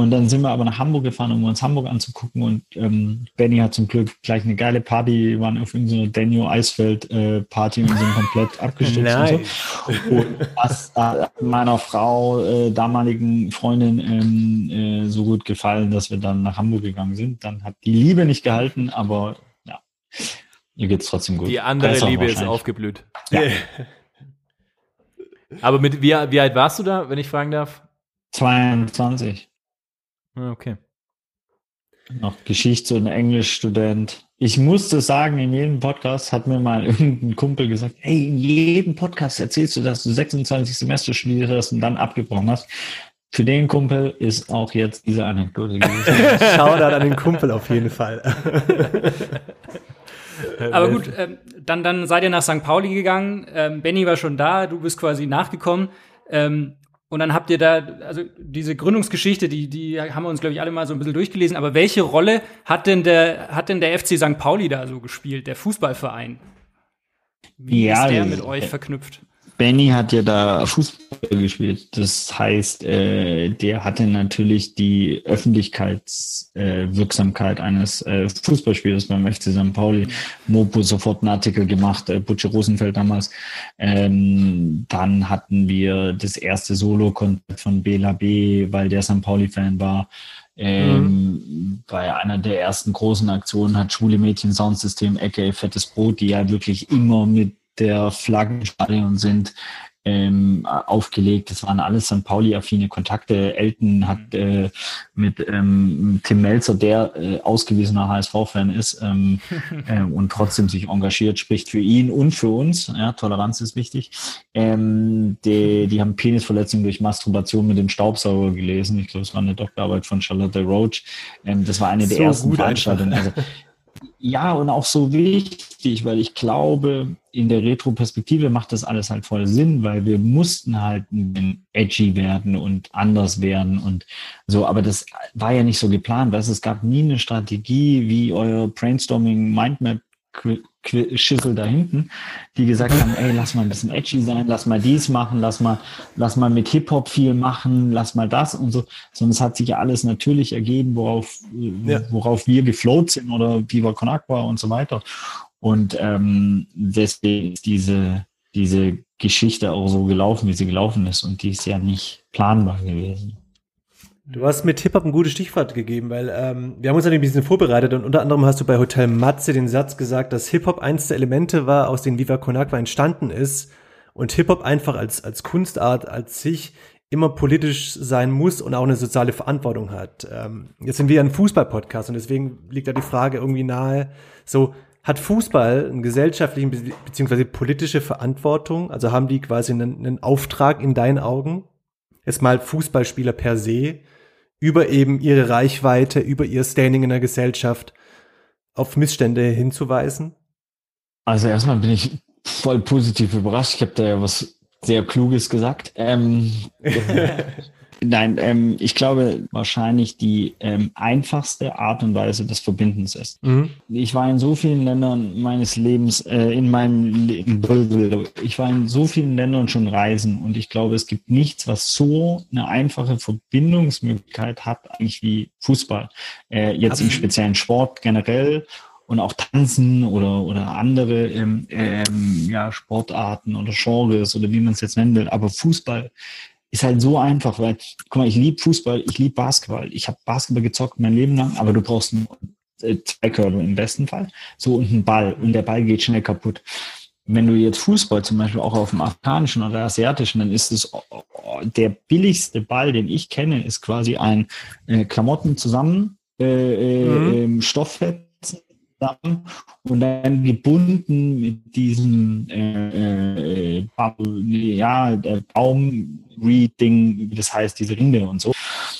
Und dann sind wir aber nach Hamburg gefahren, um uns Hamburg anzugucken. Und ähm, Benny hat zum Glück gleich eine geile Party. Wir waren auf irgendeiner Daniel Eisfeld äh, Party und sind komplett (laughs) abgestürzt. Und, so. und das hat meiner Frau, äh, damaligen Freundin, ähm, äh, so gut gefallen, dass wir dann nach Hamburg gegangen sind. Dann hat die Liebe nicht gehalten, aber ja, ihr geht's trotzdem gut. Die andere Besser Liebe ist aufgeblüht. Ja. Aber mit wie, wie alt warst du da, wenn ich fragen darf? 22. Ah, Okay. noch Geschichts- und Englischstudent. Ich musste sagen, in jedem Podcast hat mir mal (laughs) irgendein Kumpel gesagt, hey, in jedem Podcast erzählst du, dass du 26 Semester studiert hast und dann abgebrochen hast. Für den Kumpel ist auch jetzt diese Anekdote gewesen. (laughs) Shoutout an den Kumpel auf jeden Fall. (laughs) Aber gut, ähm, dann, dann seid ihr nach St. Pauli gegangen. Ähm, Benny war schon da, du bist quasi nachgekommen. Ähm, und dann habt ihr da, also diese Gründungsgeschichte, die, die haben wir uns, glaube ich, alle mal so ein bisschen durchgelesen. Aber welche Rolle hat denn der, hat denn der FC St. Pauli da so gespielt, der Fußballverein? Wie Ja, ist der mit euch verknüpft? Benny hat ja da Fußball gespielt. Das heißt, äh, der hatte natürlich die Öffentlichkeitswirksamkeit äh, eines äh, Fußballspielers beim FC St. Pauli. Mopo sofort einen Artikel gemacht, äh, Butcher Rosenfeld damals. Ähm, dann hatten wir das erste Solo-Konzert von Bela B., weil der St. Pauli-Fan war. Ähm, Bei einer der ersten großen Aktionen hat Schwule Mädchen Soundsystem, aka Fettes Brot, die ja wirklich immer mit der Flaggenstadion sind, ähm, aufgelegt. Das waren alles St. Pauli-affine Kontakte. Elton hat äh, mit ähm, Tim Melzer, der äh, ausgewiesener HSV-Fan ist ähm, (laughs) äh, und trotzdem sich engagiert, spricht für ihn und für uns. Ja, Toleranz ist wichtig. Ähm, die, die haben Penisverletzung durch Masturbation mit dem Staubsauger gelesen. Ich glaube, es war eine Doktorarbeit von Charlotte Roach. Ähm, das war eine der So ersten Veranstaltungen. Also, (laughs) ja, und auch so wichtig, weil ich glaube, in der Retro-Perspektive macht das alles halt voll Sinn, weil wir mussten halt edgy werden und anders werden und so, aber das war ja nicht so geplant, weißt es gab nie eine Strategie wie euer Brainstorming Mindmap Schissel da hinten, die gesagt haben, ey, lass mal ein bisschen edgy sein, lass mal dies machen, lass mal, lass mal mit Hip-Hop viel machen, lass mal das und so, sondern es hat sich ja alles natürlich ergeben, worauf, Ja. worauf wir gefloat sind oder Viva Con Agua und so weiter. Und ähm, deswegen ist diese, diese Geschichte auch so gelaufen, wie sie gelaufen ist. Und die ist ja nicht planbar gewesen. Du hast mit Hip-Hop ein gutes Stichwort gegeben, weil ähm, wir haben uns natürlich ein bisschen vorbereitet und unter anderem hast du bei Hotel Matze den Satz gesagt, dass Hip-Hop eins der Elemente war, aus denen Viva Con entstanden ist und Hip-Hop einfach als, als Kunstart, als sich immer politisch sein muss und auch eine soziale Verantwortung hat. Ähm, jetzt sind wir ja ein Fußball-Podcast und deswegen liegt da die Frage irgendwie nahe, so hat Fußball einen gesellschaftlichen be beziehungsweise politische Verantwortung? Also haben die quasi einen, einen Auftrag in deinen Augen? Jetzt mal Fußballspieler per se, über eben ihre Reichweite, über ihr Standing in der Gesellschaft auf Missstände hinzuweisen? Also erstmal bin ich voll positiv überrascht. Ich habe da ja was sehr Kluges gesagt. Ähm, (laughs) (laughs) Nein, ähm, ich glaube wahrscheinlich die ähm, einfachste Art und Weise des Verbindens ist. Ich war in so vielen Ländern meines Lebens, äh, in meinem Leben, ich war in so vielen Ländern schon reisen und ich glaube, es gibt nichts, was so eine einfache Verbindungsmöglichkeit hat, eigentlich wie Fußball. Äh, jetzt im speziellen Sport generell und auch Tanzen oder, oder andere ähm, ähm, ja, Sportarten oder Genres oder wie man es jetzt nennen will. Aber Fußball ist halt so einfach, weil, guck mal, ich liebe Fußball, ich liebe Basketball. Ich habe Basketball gezockt mein Leben lang, aber du brauchst nur äh, zwei Körbe im besten Fall. So und einen Ball. Und der Ball geht schnell kaputt. Wenn du jetzt Fußball zum Beispiel auch auf dem afrikanischen oder asiatischen, dann ist es oh, oh, der billigste Ball, den ich kenne, ist quasi ein äh, Klamotten zusammen, äh, äh, Mhm. ähm, Stofffetzen zusammen und dann gebunden mit diesem äh, äh, Baum, ja, der Baum-Reed-Ding, wie das heißt, diese Rinde und so.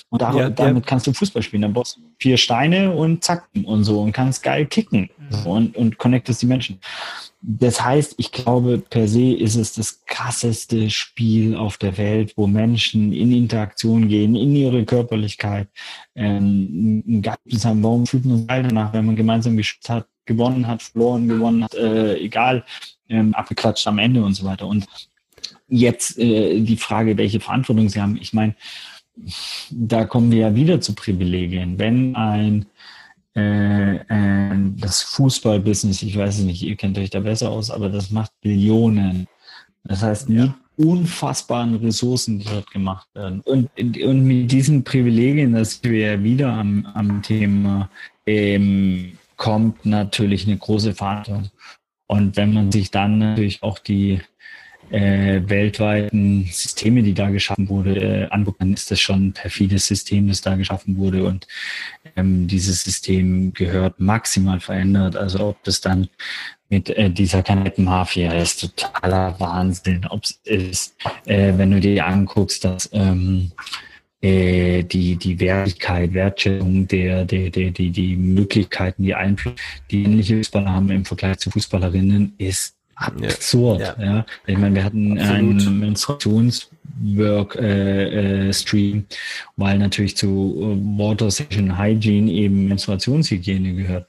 Und dar- Ja, ja. damit kannst du Fußball spielen. Dann brauchst du vier Steine und zack und so und kannst geil kicken so, und, und connectest die Menschen. Das heißt, ich glaube, per se ist es das krasseste Spiel auf der Welt, wo Menschen in Interaktion gehen, in ihre Körperlichkeit. Ähm, ein Geist haben, warum fühlt man sich danach, wenn man gemeinsam geschützt hat, gewonnen hat, verloren, gewonnen hat, äh, egal, ähm, abgeklatscht am Ende und so weiter. Und jetzt äh, die Frage, welche Verantwortung sie haben. Ich meine, da kommen wir ja wieder zu Privilegien. Wenn ein äh, äh, das Fußballbusiness, ich weiß es nicht, ihr kennt euch da besser aus, aber das macht Billionen. Das heißt, mit unfassbaren Ressourcen, die dort gemacht werden. Und, und mit diesen Privilegien, das wir ja wieder am, am Thema, ähm, kommt natürlich eine große Verantwortung. Und wenn man sich dann natürlich auch die äh, weltweiten Systeme, die da geschaffen wurde, äh, anguckt, dann ist das schon ein perfides System, das da geschaffen wurde. Und ähm, dieses System gehört maximal verändert. Also ob das dann mit äh, dieser Kanettenmafia ist totaler Wahnsinn. Ob es ist, äh, wenn du dir anguckst, dass ähm, äh, die, die Wertigkeit, Wertschätzung der, der, der, die, die Möglichkeiten, die Einfluss, die ähnliche Fußballer haben im Vergleich zu Fußballerinnen, ist absurd. Ja. ja. Ich meine, wir hatten Absolut. einen Menstruationswork äh, äh, weil natürlich zu äh, Water Session Hygiene eben Menstruationshygiene gehört.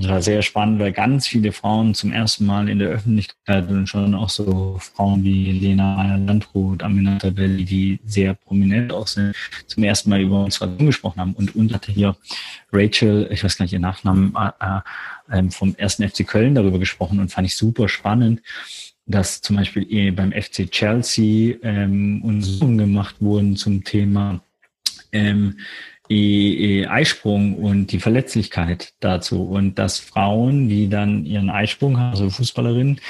Das war sehr spannend, weil ganz viele Frauen zum ersten Mal in der Öffentlichkeit und schon auch so Frauen wie Lena Meyer-Landrut, Aminata Belli, die sehr prominent auch sind, zum ersten Mal über Menstruation gesprochen haben. Und und hatte hier Rachel, ich weiß gar nicht ihr Nachnamen, äh, äh, ähm, vom ersten FC Köln darüber gesprochen und fand ich super spannend, dass zum Beispiel eh beim FC Chelsea ähm, Untersuchungen gemacht wurden zum Thema ähm, e, e Eisprung und die Verletzlichkeit dazu und dass Frauen, die dann ihren Eisprung haben, also Fußballerinnen,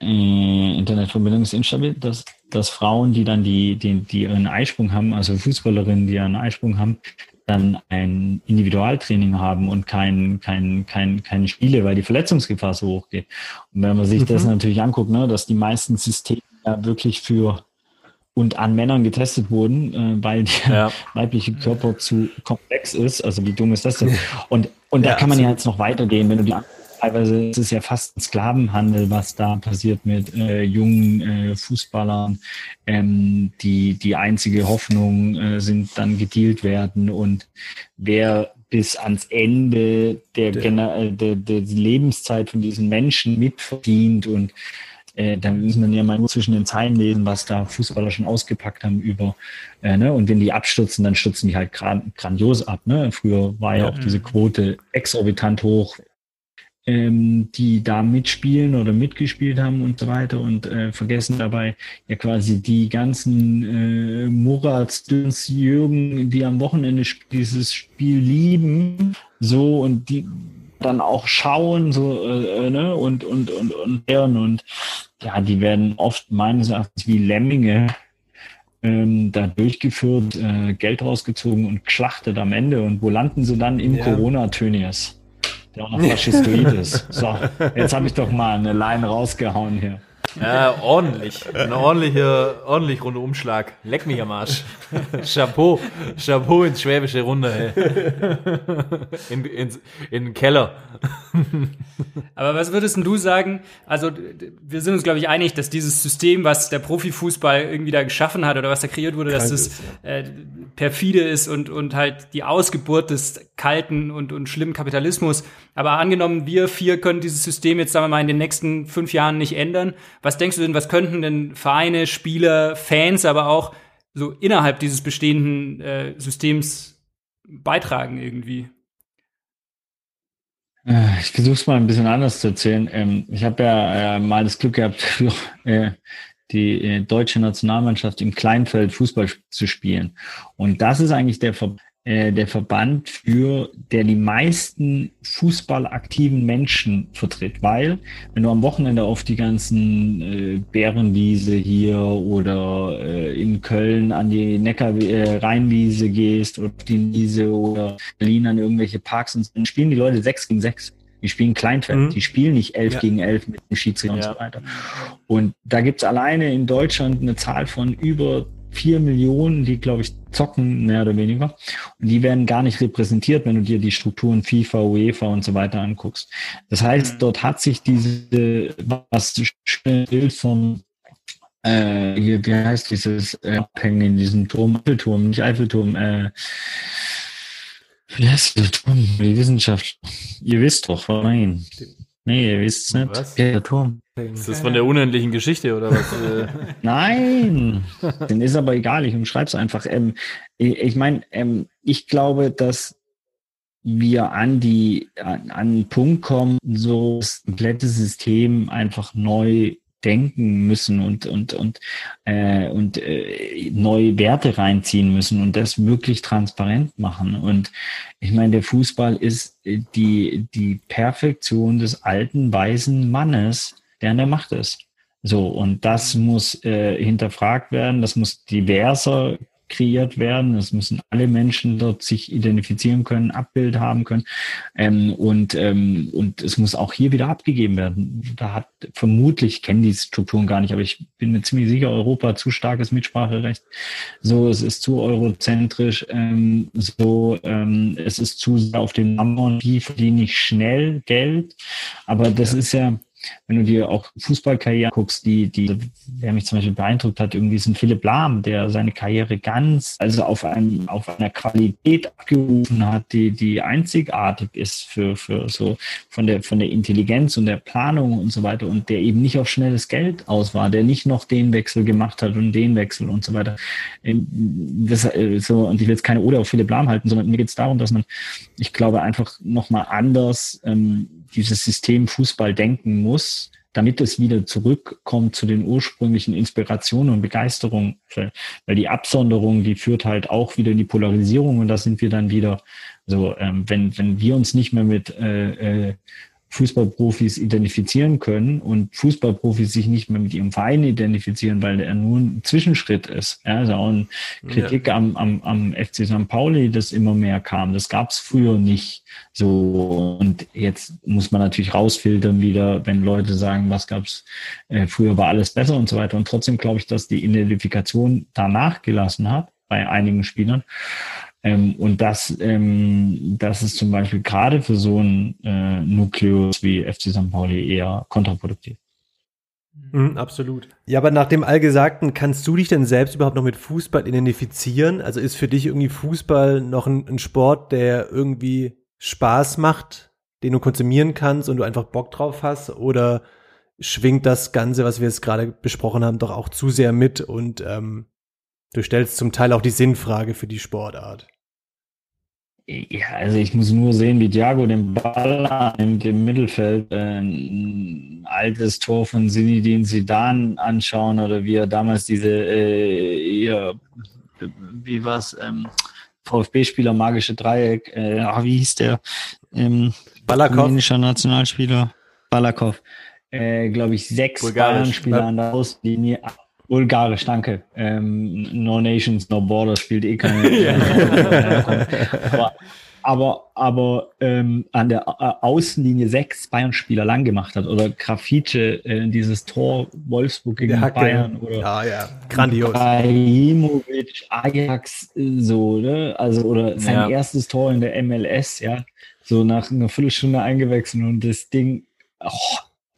äh, Internetverbindung ist instabil, dass, dass Frauen, die dann die, die, die ihren Eisprung haben, also Fußballerinnen, die ihren Eisprung haben, dann ein Individualtraining haben und kein, kein, kein, keine Spiele, weil die Verletzungsgefahr so hoch geht. Und wenn man sich mhm. das natürlich anguckt, ne, dass die meisten Systeme ja wirklich für und an Männern getestet wurden, äh, weil der ja. (laughs) weibliche Körper zu komplex ist. Also wie dumm ist das denn? Und, und da ja, kann man ja jetzt noch weitergehen, wenn du die teilweise ist es ja fast ein Sklavenhandel, was da passiert mit äh, jungen äh, Fußballern, ähm, die die einzige Hoffnung äh, sind, dann gedealt werden und wer bis ans Ende der, der, der, der Lebenszeit von diesen Menschen mitverdient und äh, dann muss man ja mal nur zwischen den Zeilen lesen, was da Fußballer schon ausgepackt haben über, äh, ne? und wenn die abstürzen, dann stürzen die halt gran grandios ab. Ne? Früher war ja, ja auch diese Quote exorbitant hoch, ähm, die da mitspielen oder mitgespielt haben und so weiter und äh, vergessen dabei ja quasi die ganzen äh, Murats, Dünns, Jürgen, die am Wochenende dieses Spiel lieben, so und die dann auch schauen so äh, äh ne und und und und hören und ja die werden oft meines Erachtens wie Lemminge ähm, da durchgeführt, äh, Geld rausgezogen und geschlachtet am Ende und wo landen sie dann im ja. Corona-Töniers? der auch noch faschistoid ist. So, (laughs) jetzt habe ich doch mal eine Line rausgehauen hier. Ja, ordentlich. Ein ordentlicher, ordentlich runder Umschlag. Leck mich am Arsch. (laughs) Chapeau. Chapeau ins schwäbische Runde, hey. In, in, in den Keller. Aber was würdest du sagen? Also, wir sind uns, glaube ich, einig, dass dieses System, was der Profifußball irgendwie da geschaffen hat oder was da kreiert wurde, dass das äh, perfide ist und, und halt die Ausgeburt des kalten und, und schlimmen Kapitalismus. Aber angenommen, wir vier können dieses System jetzt, sagen wir mal, in den nächsten fünf Jahren nicht ändern. Was denkst du denn, was könnten denn Vereine, Spieler, Fans, aber auch so innerhalb dieses bestehenden äh, Systems beitragen irgendwie? Äh, ich versuche es mal ein bisschen anders zu erzählen. Ähm, ich habe ja äh, mal das Glück gehabt, (laughs) für äh, die deutsche Nationalmannschaft im Kleinfeld Fußball zu spielen. Und das ist eigentlich der Verband äh, der Verband für, der die meisten fußballaktiven Menschen vertritt. Weil, wenn du am Wochenende auf die ganzen äh, Bärenwiese hier oder äh, in Köln an die Neckar-Rheinwiese äh, gehst oder auf die Wiese oder Berlin an irgendwelche Parks und dann spielen die Leute sechs gegen sechs. Die spielen Kleinfeld, mhm. die spielen nicht elf ja. gegen elf mit dem Schiedsrichter ja. und so weiter. Und da gibt's alleine in Deutschland eine Zahl von über vier Millionen, die, glaube ich, zocken, mehr oder weniger. Und die werden gar nicht repräsentiert, wenn du dir die Strukturen FIFA, UEFA und so weiter anguckst. Das heißt, mhm. dort hat sich diese, was schöne Bild vom äh, hier, wie heißt dieses äh, Abhängen in diesem Turm, Eiffelturm, nicht Eiffelturm, äh, wie heißt der Turm, die Wissenschaft? Ihr wisst doch, meine. Nee, ihr wisst es nicht. Was? Der Turm. Ist das von der unendlichen Geschichte oder was? (laughs) (laughs) Nein, den ist aber egal, ich umschreib's einfach. Ähm, ich ich meine, ähm, ich glaube, dass wir an die an, an einen Punkt kommen, so das komplette System einfach neu denken müssen und und und äh, und äh, neue Werte reinziehen müssen und das wirklich transparent machen und ich meine der Fußball ist die die Perfektion des alten weißen Mannes der an der Macht ist so und das muss äh, hinterfragt werden das muss diverser kreiert werden. Es müssen alle Menschen dort sich identifizieren können, Abbild haben können. Ähm, und, ähm, und es muss auch hier wieder abgegeben werden. Da hat vermutlich, kennen die Strukturen gar nicht, aber ich bin mir ziemlich sicher, Europa hat zu starkes Mitspracherecht. So, es ist zu eurozentrisch. Ähm, so, ähm, es ist zu sehr auf den Namen, die verdiene ich schnell Geld. Aber das ja. ist ja, wenn du dir auch Fußballkarriere guckst, die, die, wer mich zum Beispiel beeindruckt hat, irgendwie ein Philipp Lahm, der seine Karriere ganz, also auf einem, auf einer Qualität abgerufen hat, die, die einzigartig ist für, für so von der, von der Intelligenz und der Planung und so weiter und der eben nicht auf schnelles Geld aus war, der nicht noch den Wechsel gemacht hat und den Wechsel und so weiter. Ähm, das, äh, so, und ich will jetzt keine Ode auf Philipp Lahm halten, sondern mir geht es darum, dass man, ich glaube, einfach nochmal anders ähm, dieses System Fußball denken muss, damit es wieder zurückkommt zu den ursprünglichen Inspirationen und Begeisterungen. Weil die Absonderung, die führt halt auch wieder in die Polarisierung und da sind wir dann wieder so, ähm, wenn, wenn wir uns nicht mehr mit äh, äh, Fußballprofis identifizieren können und Fußballprofis sich nicht mehr mit ihrem Verein identifizieren, weil er nur ein Zwischenschritt ist. Ja, also auch eine Kritik ja. am, am, am FC St. Pauli, das immer mehr kam. Das gab es früher nicht so. Und jetzt muss man natürlich rausfiltern wieder, wenn Leute sagen, was gab's äh, früher war alles besser und so weiter. Und trotzdem glaube ich, dass die Identifikation da nachgelassen hat bei einigen Spielern. Ähm, und das, ähm, das ist zum Beispiel gerade für so ein äh, Nukleus wie FC St. Pauli eher kontraproduktiv. Mhm, absolut. Ja, aber nach dem Allgesagten, kannst du dich denn selbst überhaupt noch mit Fußball identifizieren? Also ist für dich irgendwie Fußball noch ein, ein Sport, der irgendwie Spaß macht, den du konsumieren kannst und du einfach Bock drauf hast? Oder schwingt das Ganze, was wir jetzt gerade besprochen haben, doch auch zu sehr mit und ähm, Du stellst zum Teil auch die Sinnfrage für die Sportart. Ja, also ich muss nur sehen, wie Thiago den Ball annimmt im Mittelfeld, äh, ein altes Tor von Sinidin Sidan anschauen oder wie er damals diese, äh, ihr, wie war's, ähm, VfB-Spieler magische Dreieck, äh, ach, wie hieß der? Ähm, Balakov. Nationalspieler, Balakov. Äh, glaube ich, sechs Bayern-Spieler an der Auslinie Bulgarisch, danke. Ähm, no Nations, No Borders spielt eh keine. (laughs) ja. aber aber, aber ähm, an der Außenlinie sechs Bayern-Spieler lang gemacht hat oder Grafice äh, dieses Tor Wolfsburg gegen Bayern oder ja, ja. grandios. Ibrahimovic, Ajax, so, ne? Also, oder sein ja. erstes Tor in der MLS, ja, so nach einer Viertelstunde eingewechselt und das Ding, oh,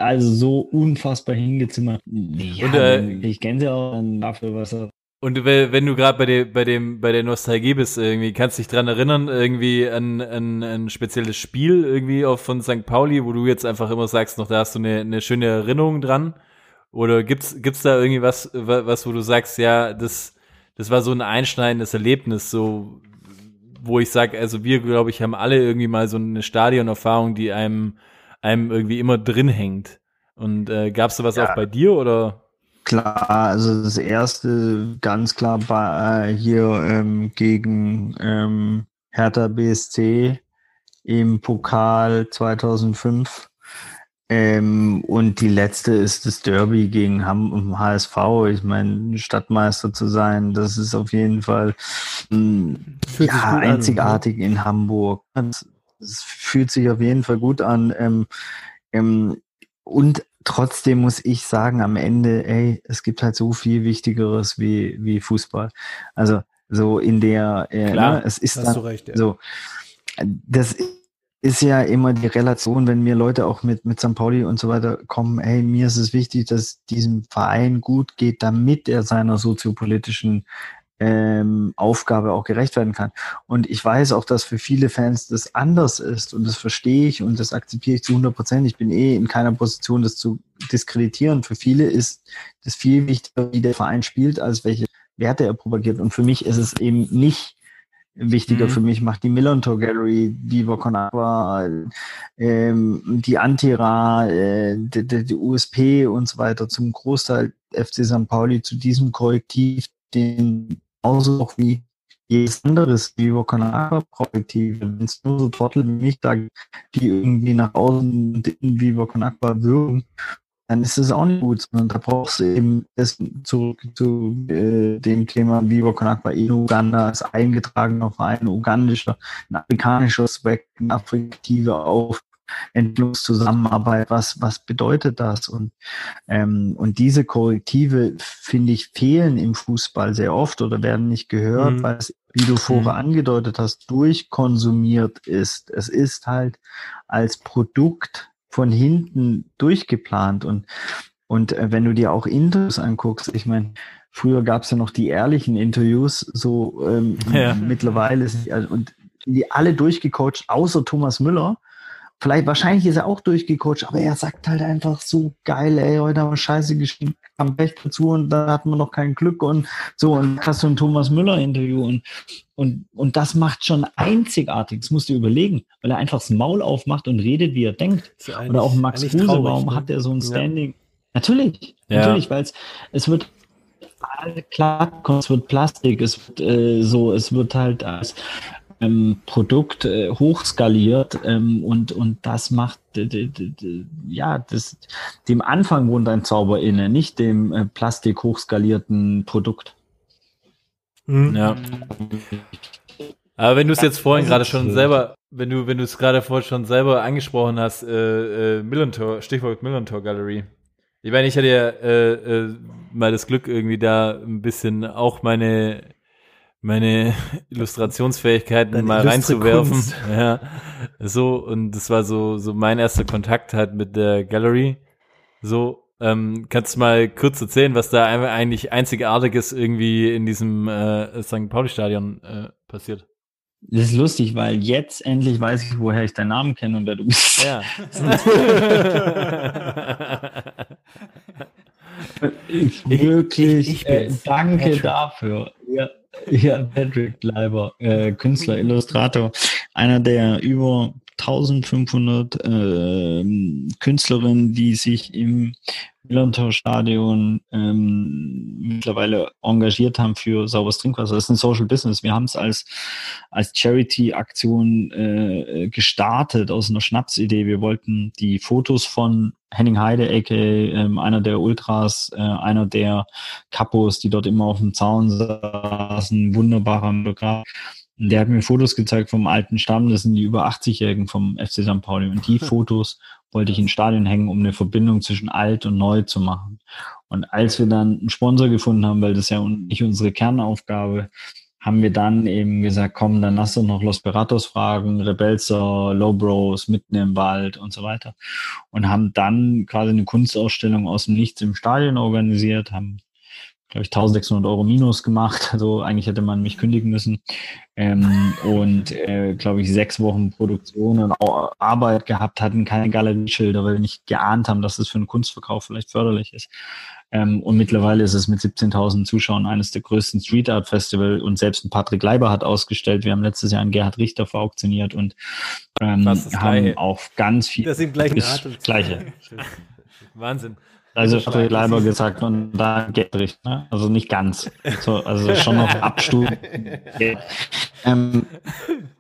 also so unfassbar hingezimmert. Ja, und, äh, ich Gänsehaut dann dafür, was er und wenn du gerade bei, der bei, dem, bei der Nostalgie bist, irgendwie, kannst dich dran erinnern, irgendwie an, an ein spezielles Spiel irgendwie auch von St. Pauli, wo du jetzt einfach immer sagst, noch da hast du eine, eine schöne Erinnerung dran? Oder gibt's, gibt's da irgendwie was, was, wo du sagst, ja, das, das war so ein einschneidendes Erlebnis, so, wo ich sag, also wir, glaube ich, haben alle irgendwie mal so eine Stadionerfahrung, die einem einem irgendwie immer drin hängt. Und äh, gab es sowas ja. auch bei dir oder? Klar, also das erste ganz klar bei, äh, hier ähm, gegen ähm, Hertha BSC im Pokal 2005. Ähm, und die letzte ist das Derby gegen Ham HSV. Ich meine, Stadtmeister zu sein, das ist auf jeden Fall mh, ja, einzigartig an, ne? in Hamburg. Das, es fühlt sich auf jeden Fall gut an. Ähm, ähm, und trotzdem muss ich sagen, am Ende, ey, es gibt halt so viel Wichtigeres wie, wie Fußball. Also so in der, äh, Klar, ne, es ist dann, recht, ja. so, das ist ja immer die Relation, wenn mir Leute auch mit, mit St. Pauli und so weiter kommen, hey, mir ist es wichtig, dass diesem Verein gut geht, damit er seiner soziopolitischen ähm, Aufgabe auch gerecht werden kann. Und ich weiß auch, dass für viele Fans das anders ist und das verstehe ich und das akzeptiere ich zu 100 Prozent. Ich bin eh in keiner Position, das zu diskreditieren. Für viele ist das viel wichtiger, wie der Verein spielt, als welche Werte er propagiert. Und für mich ist es eben nicht wichtiger. Mhm. Für mich macht die Millantor Gallery, Viva Con Agua, ähm, die Antira, äh, die, die, die USP und so weiter zum Großteil FC St. Pauli zu diesem Korrektiv, den genauso auch wie jedes Con Agua Korrektiv. Wenn es nur so Trottel wie mich da die irgendwie nach außen und in Viva Con Agua wirken, dann ist es auch nicht gut, sondern da brauchst du eben das zurück zu äh, dem Thema Con Agua in Uganda als eingetragener Verein, ugandischer, ein afrikanischer Aspekt, eine affektive auf Entwicklungszusammenarbeit, was, was bedeutet das? Und, ähm, und diese Korrektive, finde ich, fehlen im Fußball sehr oft oder werden nicht gehört, Mhm. weil es, wie du vorher angedeutet hast, durchkonsumiert ist. Es ist halt als Produkt von hinten durchgeplant und und äh, wenn du dir auch Interviews anguckst, ich meine, früher gab es ja noch die ehrlichen Interviews, so ähm, Ja. mittlerweile sind also, und die alle durchgecoacht, außer Thomas Müller. Vielleicht, wahrscheinlich ist er auch durchgecoacht, aber er sagt halt einfach so geil, ey, heute haben wir Scheiße geschrieben, kam Pech dazu und da hatten wir noch kein Glück und so und hast du ein Thomas Müller Interview und, und, und das macht schon einzigartig, das musst du überlegen, weil er einfach das Maul aufmacht und redet, wie er denkt. Ja Oder auch Max Kruse, warum ne? hat er so ein Ja. Standing? Natürlich, Ja. natürlich, weil es, es wird klar, es wird Plastik, es wird äh, so, es wird halt als ähm, Produkt äh, hochskaliert ähm, und, und das macht ja das dem Anfang wohnt ein Zauber inne, nicht dem äh, Plastik hochskalierten Produkt. Mhm. Ja. Aber wenn du es jetzt vorhin gerade schon selber, wenn du, wenn du es gerade vorhin schon selber angesprochen hast, äh, äh, Millantor, Stichwort Millantor Gallery. Ich meine, ich hatte ja äh, äh, mal das Glück, irgendwie da ein bisschen auch meine meine (laughs) Illustrationsfähigkeiten Deine mal illustre reinzuwerfen. Kunst. (laughs) Ja, so und das war so so mein erster Kontakt halt mit der Gallery. So, ähm, kannst du mal kurz erzählen, was da einfach eigentlich einzigartiges irgendwie in diesem äh, St. Pauli-Stadion äh, passiert? Das ist lustig, weil jetzt endlich weiß ich, woher ich deinen Namen kenne und wer du bist. Ja. (laughs) Wirklich, ich äh, bin's. danke Patrick. dafür. Ja, ja Patrick Leiber, äh, Künstler, Illustrator, einer der über 1500 ähm, Künstlerinnen, die sich im Millantor-Stadion ähm, mittlerweile engagiert haben für sauberes Trinkwasser. Das ist ein Social Business. Wir haben es als, als Charity-Aktion äh, gestartet aus einer Schnapsidee. Wir wollten die Fotos von Henning Heide, aka ähm, einer der Ultras, äh, einer der Kapos, die dort immer auf dem Zaun saßen, wunderbarer Fotograf. Der hat mir Fotos gezeigt vom alten Stamm, das sind die über 80-Jährigen vom FC St. Pauli. Und die (laughs) Fotos wollte ich ins Stadion hängen, um eine Verbindung zwischen alt und neu zu machen. Und als wir dann einen Sponsor gefunden haben, weil das ja nicht unsere Kernaufgabe, haben wir dann eben gesagt, komm, dann lass doch noch Los Peratos fragen, Rebelser, Low Bros, mitten im Wald und so weiter. Und haben dann quasi eine Kunstausstellung aus dem Nichts im Stadion organisiert, haben glaube ich, 1600 Euro minus gemacht. Also eigentlich hätte man mich kündigen müssen. Ähm, und, äh, glaube ich, sechs Wochen Produktion und Arbeit gehabt, hatten keine Galerieschilder, weil wir nicht geahnt haben, dass es für einen Kunstverkauf vielleicht förderlich ist. Ähm, und mittlerweile ist es mit 17.000 Zuschauern eines der größten Street Art Festival und selbst ein Patrick Leiber hat ausgestellt. Wir haben letztes Jahr einen Gerhard Richter verauktioniert und ähm, das haben Gleiche. auch ganz viel. Das Das Atem. Gleiche. (laughs) Wahnsinn. Also Patrick Leiber gesagt und da Gertrich, ne? Also nicht ganz. So, also schon noch Abstufen. (laughs) ähm,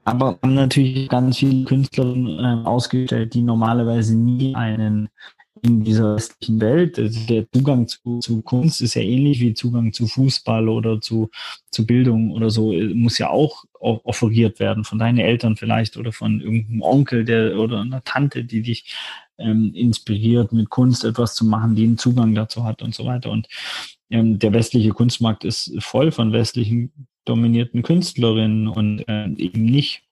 aber haben natürlich ganz viele Künstlerinnen ähm, ausgestellt, die normalerweise nie einen in dieser westlichen Welt, also der Zugang zu, zu Kunst ist ja ähnlich wie Zugang zu Fußball oder zu, zu Bildung oder so, äh, muss ja auch offeriert werden von deinen Eltern vielleicht oder von irgendeinem Onkel der oder einer Tante, die dich ähm, inspiriert, mit Kunst etwas zu machen, die einen Zugang dazu hat und so weiter. Und ähm, der westliche Kunstmarkt ist voll von westlichen dominierten Künstlerinnen und äh, eben nicht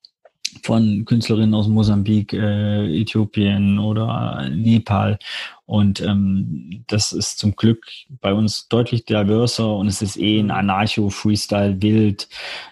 von Künstlerinnen aus Mosambik, äh, Äthiopien oder Nepal. Und ähm, das ist zum Glück bei uns deutlich diverser und es ist eh ein Anarcho, Freestyle, Wild,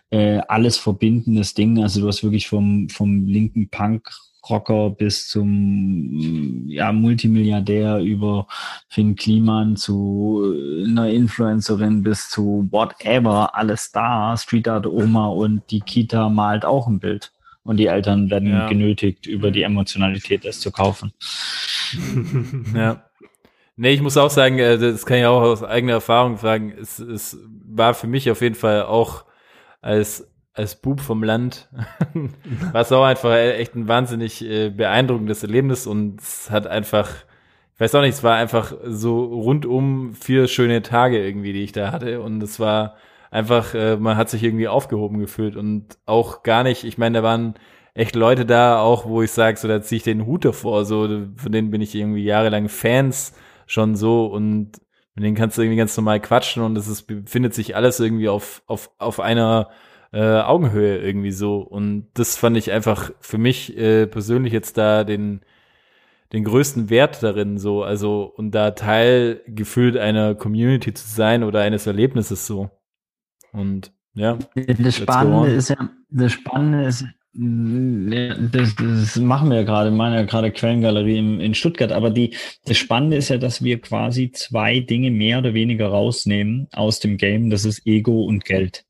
äh, alles verbindendes Ding. Also du hast wirklich vom, vom linken Punk, Rocker bis zum ja, Multimilliardär über Finn Kliman zu einer Influencerin bis zu whatever, alles da. Street Art Oma und die Kita malt auch ein Bild. Und die Eltern werden Ja. genötigt, über die Emotionalität das zu kaufen. (laughs) Ja. Nee, ich muss auch sagen, äh, das kann ich auch aus eigener Erfahrung sagen, es, es war für mich auf jeden Fall auch als, als Bub vom Land, (laughs) war es auch einfach echt ein wahnsinnig äh, beeindruckendes Erlebnis und es hat einfach, ich weiß auch nicht, es war einfach so rundum vier schöne Tage irgendwie, die ich da hatte und es war einfach, äh, man hat sich irgendwie aufgehoben gefühlt und auch gar nicht, ich meine, da waren echt Leute da, auch wo ich sage, so da ziehe ich den Hut davor, so von denen bin ich irgendwie jahrelang Fans schon so und mit denen kannst du irgendwie ganz normal quatschen und es befindet sich alles irgendwie auf, auf, auf einer äh, Augenhöhe irgendwie so. Und das fand ich einfach für mich äh, persönlich jetzt da den den größten Wert darin so, also und da Teil gefühlt einer Community zu sein oder eines Erlebnisses so. Und ja, Das Spannende ist ja, das Spannende ist, ja, das, das machen wir ja gerade, meine ja gerade Quellengalerie in, in Stuttgart, aber die, das Spannende ist ja, dass wir quasi zwei Dinge mehr oder weniger rausnehmen aus dem Game, das ist Ego und Geld.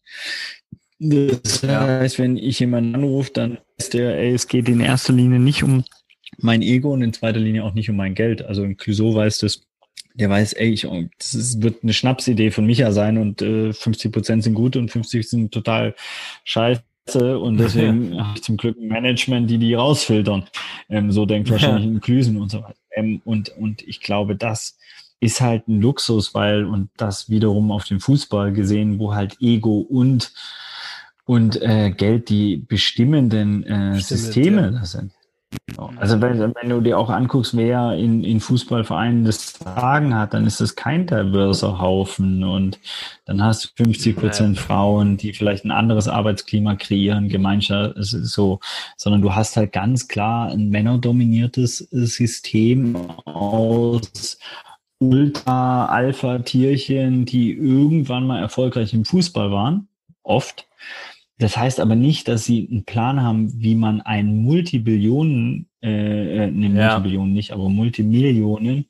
Das heißt, wenn ich jemanden anrufe, dann ist der, ey, es geht in erster Linie nicht um mein Ego und in zweiter Linie auch nicht um mein Geld. Also ein Clouseau weiß das, der weiß, ey, ich, das ist, wird eine Schnapsidee von Micha sein und äh, 50 Prozent sind gut und 50 sind total scheiße und (laughs) deswegen habe ich zum Glück ein Management, die die rausfiltern. Ähm, so denkt wahrscheinlich ein Klüsen und so weiter. Ähm, und, und ich glaube, das ist halt ein Luxus, weil, und das wiederum auf den Fußball gesehen, wo halt Ego und, und äh, Geld die bestimmenden äh, Systeme ja. da sind. Genau. Also wenn, wenn du dir auch anguckst, wer in, in Fußballvereinen das Sagen hat, dann ist das kein diverser Haufen und dann hast du 50 Prozent Frauen, die vielleicht ein anderes Arbeitsklima kreieren, Gemeinschaft, ist so, sondern du hast halt ganz klar ein männerdominiertes äh, System aus Ultra-Alpha-Tierchen, die irgendwann mal erfolgreich im Fußball waren, oft. Das heißt aber nicht, dass sie einen Plan haben, wie man ein Multibillionen, äh, ne, Ja. Multibillionen nicht, aber Multimillionen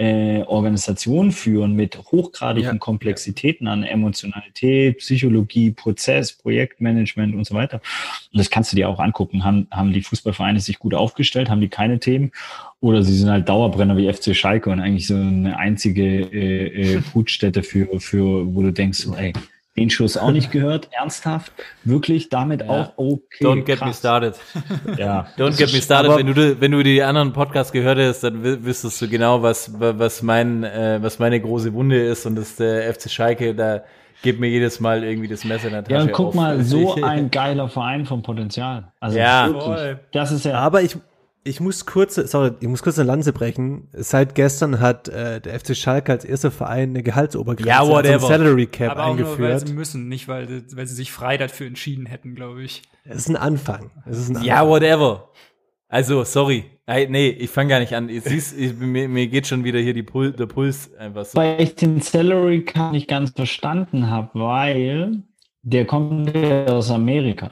äh, Organisation führen mit hochgradigen Ja. Komplexitäten an Emotionalität, Psychologie, Prozess, Projektmanagement und so weiter. Und das kannst du dir auch angucken. Haben, haben die Fußballvereine sich gut aufgestellt? Haben die keine Themen? Oder sie sind halt Dauerbrenner wie FC Schalke und eigentlich so eine einzige äh, äh, (laughs) Brutstätte für, für, wo du denkst, so, ey, den Schuss auch nicht gehört, (laughs) ernsthaft, wirklich damit Ja. auch okay. don't get me krass. started. (laughs) Ja. Don't get me started. Wenn du, wenn du die anderen Podcasts gehört hast, dann wüsstest du genau, was, was mein, äh, was meine große Wunde ist und das ist der FC Schalke, da gibt mir jedes Mal irgendwie das Messer in der Tasche. Ja, und guck auf. mal, (laughs) so ein geiler Verein vom Potenzial. Also Ja. wirklich, das ist ja Aber ich, ich muss kurz, sorry, ich muss kurz eine Lanze brechen. Seit gestern hat äh, der FC Schalke als erster Verein eine Gehaltsobergrenze, Ja, whatever. also ein Salary Cap Aber auch nur, weil eingeführt. sie müssen, nicht weil, weil sie sich frei dafür entschieden hätten, glaube ich. Es ist ein Anfang. Es ist ein Ja, Anfang. whatever. Also, sorry. Nee, ich fange gar nicht an. Ihr siehst, ich, mir, mir geht schon wieder hier die Pul der Puls einfach so. Weil ich den Salary Cap nicht ganz verstanden habe, weil der kommt ja aus Amerika.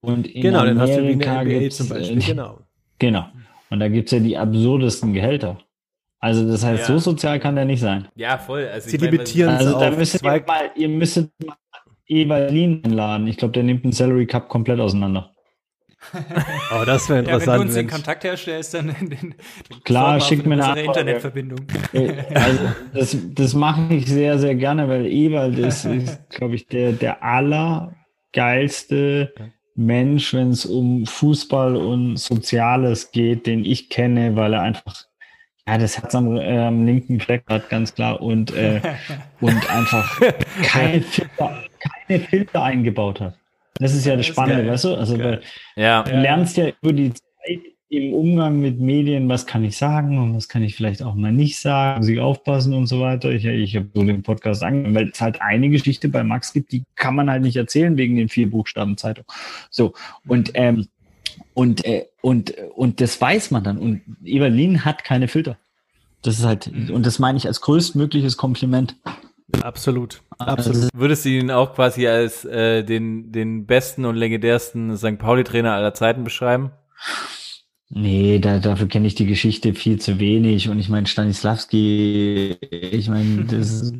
Und in Genau, den hast du wie in der Amerika NBA zum Beispiel. äh, Genau. Genau. Und da gibt's ja die absurdesten Gehälter. Also das heißt, Ja. so sozial kann der nicht sein. Ja, voll. Also, Sie limitieren was- Also da müsstet zwei- ihr mal, ihr müsstet mal Evalin einladen. Ich glaube, der nimmt den Salary Cup komplett auseinander. (laughs) Oh, das wäre Ja, wenn du interessant. uns den Kontakt herstellst, dann den, den Klar, schickt mir eine Anfrage. Internetverbindung. Äh, Also das, das mache ich sehr, sehr gerne, weil Ewald ist, (laughs) ist glaube ich, der, der allergeilste Mensch, wenn es um Fußball und Soziales geht, den ich kenne, weil er einfach ja, das Herz am ähm, linken Fleck hat, ganz klar, und, äh, (laughs) und einfach keine Filter, keine Filter eingebaut hat. Das ist ja das ist Spannende, weißt du? Also, ja. Du lernst ja über die Zeit im Umgang mit Medien, was kann ich sagen und was kann ich vielleicht auch mal nicht sagen, muss ich aufpassen und so weiter. Ich, ich habe so den Podcast angefangen, weil es halt eine Geschichte bei Max gibt, die kann man halt nicht erzählen wegen den vier Buchstaben Zeitung. So, und, ähm, und, äh, und, und das weiß man dann. Und Evelyn hat keine Filter. Das ist halt, und das meine ich als größtmögliches Kompliment. Absolut. Also, Würdest du ihn auch quasi als äh, den, den besten und legendärsten St. Pauli-Trainer aller Zeiten beschreiben? Nee, da, dafür kenne ich die Geschichte viel zu wenig. Und ich meine, Stanislavski, ich meine, (laughs) das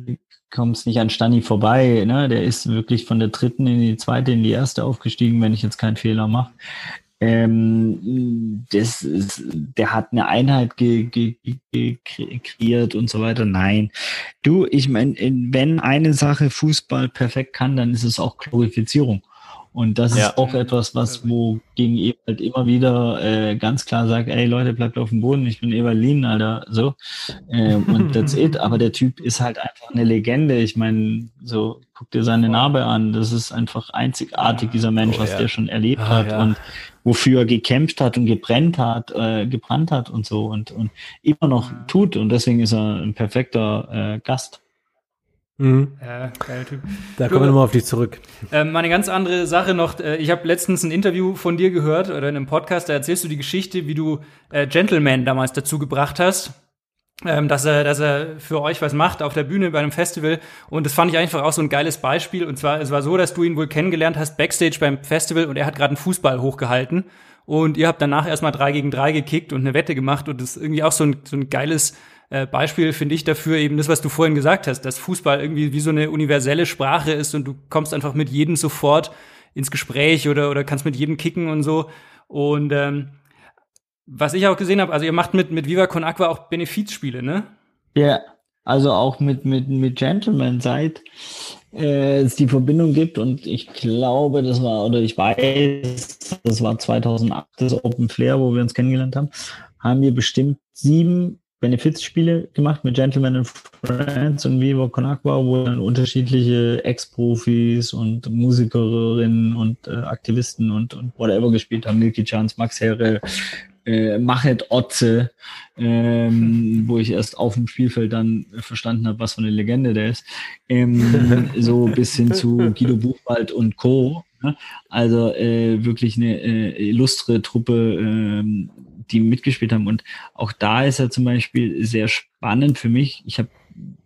kommt nicht an Stani vorbei. Ne? Der ist wirklich von der dritten in die zweite, in die erste aufgestiegen, wenn ich jetzt keinen Fehler mache. Ähm, das ist, der hat eine Einheit ge, ge, ge, kreiert und so weiter. Nein. Du, ich meine, wenn eine Sache Fußball perfekt kann, dann ist es auch Glorifizierung. Und das ja. ist auch etwas, was wo gegen eben halt immer wieder äh, ganz klar sagt, ey Leute, bleibt auf dem Boden, ich bin Evalin, Alter, so. Äh, und (laughs) that's it. Aber der Typ ist halt einfach eine Legende. Ich meine, so, guck dir seine Narbe an. Das ist einfach einzigartig, dieser Mensch, oh, was ja. der schon erlebt ah, hat ja. und wofür er gekämpft hat und gebrennt hat, äh, gebrannt hat und so und, und immer noch tut. Und deswegen ist er ein perfekter äh, Gast. Mhm. Ja, geiler Typ. Da kommen wir nochmal auf dich zurück. Ähm, mal eine ganz andere Sache noch. Äh, ich habe letztens ein Interview von dir gehört oder in einem Podcast, da erzählst du die Geschichte, wie du äh, Gentleman damals dazu gebracht hast. Ähm, dass er, dass er für euch was macht auf der Bühne bei einem Festival. Und das fand ich einfach auch so ein geiles Beispiel. Und zwar, es war so, dass du ihn wohl kennengelernt hast backstage beim Festival und er hat gerade einen Fußball hochgehalten. Und ihr habt danach erstmal drei gegen drei gekickt und eine Wette gemacht. Und das ist irgendwie auch so ein, so ein geiles äh, Beispiel finde ich dafür eben das, was du vorhin gesagt hast, dass Fußball irgendwie wie so eine universelle Sprache ist und du kommst einfach mit jedem sofort ins Gespräch oder, oder kannst mit jedem kicken und so. Und ähm, was ich auch gesehen habe, also ihr macht mit, mit Viva Con Aqua auch Benefizspiele, ne? Ja, also auch mit, mit, mit Gentleman seit äh, es die Verbindung gibt und ich glaube, das war, oder ich weiß, das war 2008 das Open Flair, wo wir uns kennengelernt haben, haben wir bestimmt sieben Benefizspiele gemacht mit Gentlemen and Friends und Viva Con Agua, wo dann unterschiedliche Ex-Profis und Musikerinnen und äh, Aktivisten und, und whatever gespielt haben. Milky Chance, Max Herre, äh, Machet Otze, ähm, wo ich erst auf dem Spielfeld dann verstanden habe, was für eine Legende der ist. Ähm, (laughs) so bis hin zu Guido Buchwald und Co. Ne? Also äh, wirklich eine äh, illustre Truppe, ähm, die mitgespielt haben. Und auch da ist er zum Beispiel sehr spannend für mich. Ich habe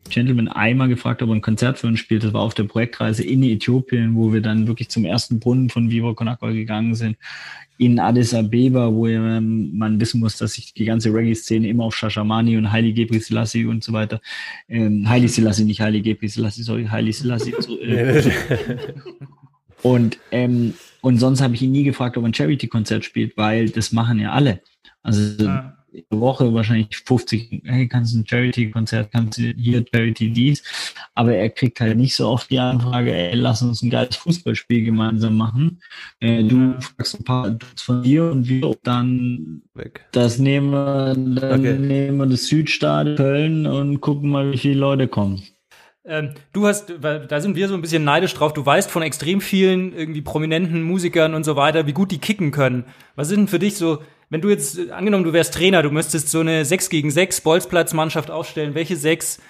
Gentleman einmal gefragt, ob er ein Konzert für uns spielt. Das war auf der Projektreise in Äthiopien, wo wir dann wirklich zum ersten Brunnen von Viva Konakwa gegangen sind. In Addis Abeba, wo man wissen muss, dass sich die ganze Reggae-Szene immer auf Shashamani und Haile Gebri Selassie und so weiter, ähm, Haile Selassie, nicht Haile Gebri Selassie, sorry, Haile Selassie. So, äh, und, ähm, und sonst habe ich ihn nie gefragt, ob er ein Charity-Konzert spielt, weil das machen ja alle. Also ja. Woche wahrscheinlich 50, hey, kannst du ein Charity-Konzert, kannst du hier Charity dies, aber er kriegt halt nicht so oft die Anfrage, ey, lass uns ein geiles Fußballspiel gemeinsam machen. Äh, du fragst ein paar von dir und wir dann Weg. das nehmen wir, dann okay. nehmen wir das Südstadion Köln und gucken mal, wie viele Leute kommen. Ähm, du hast, da sind wir so ein bisschen neidisch drauf. Du weißt von extrem vielen irgendwie prominenten Musikern und so weiter, wie gut die kicken können. Was sind denn für dich so wenn du jetzt, angenommen, du wärst Trainer, du müsstest so eine 6 gegen 6 Bolzplatzmannschaft aufstellen, welche sechs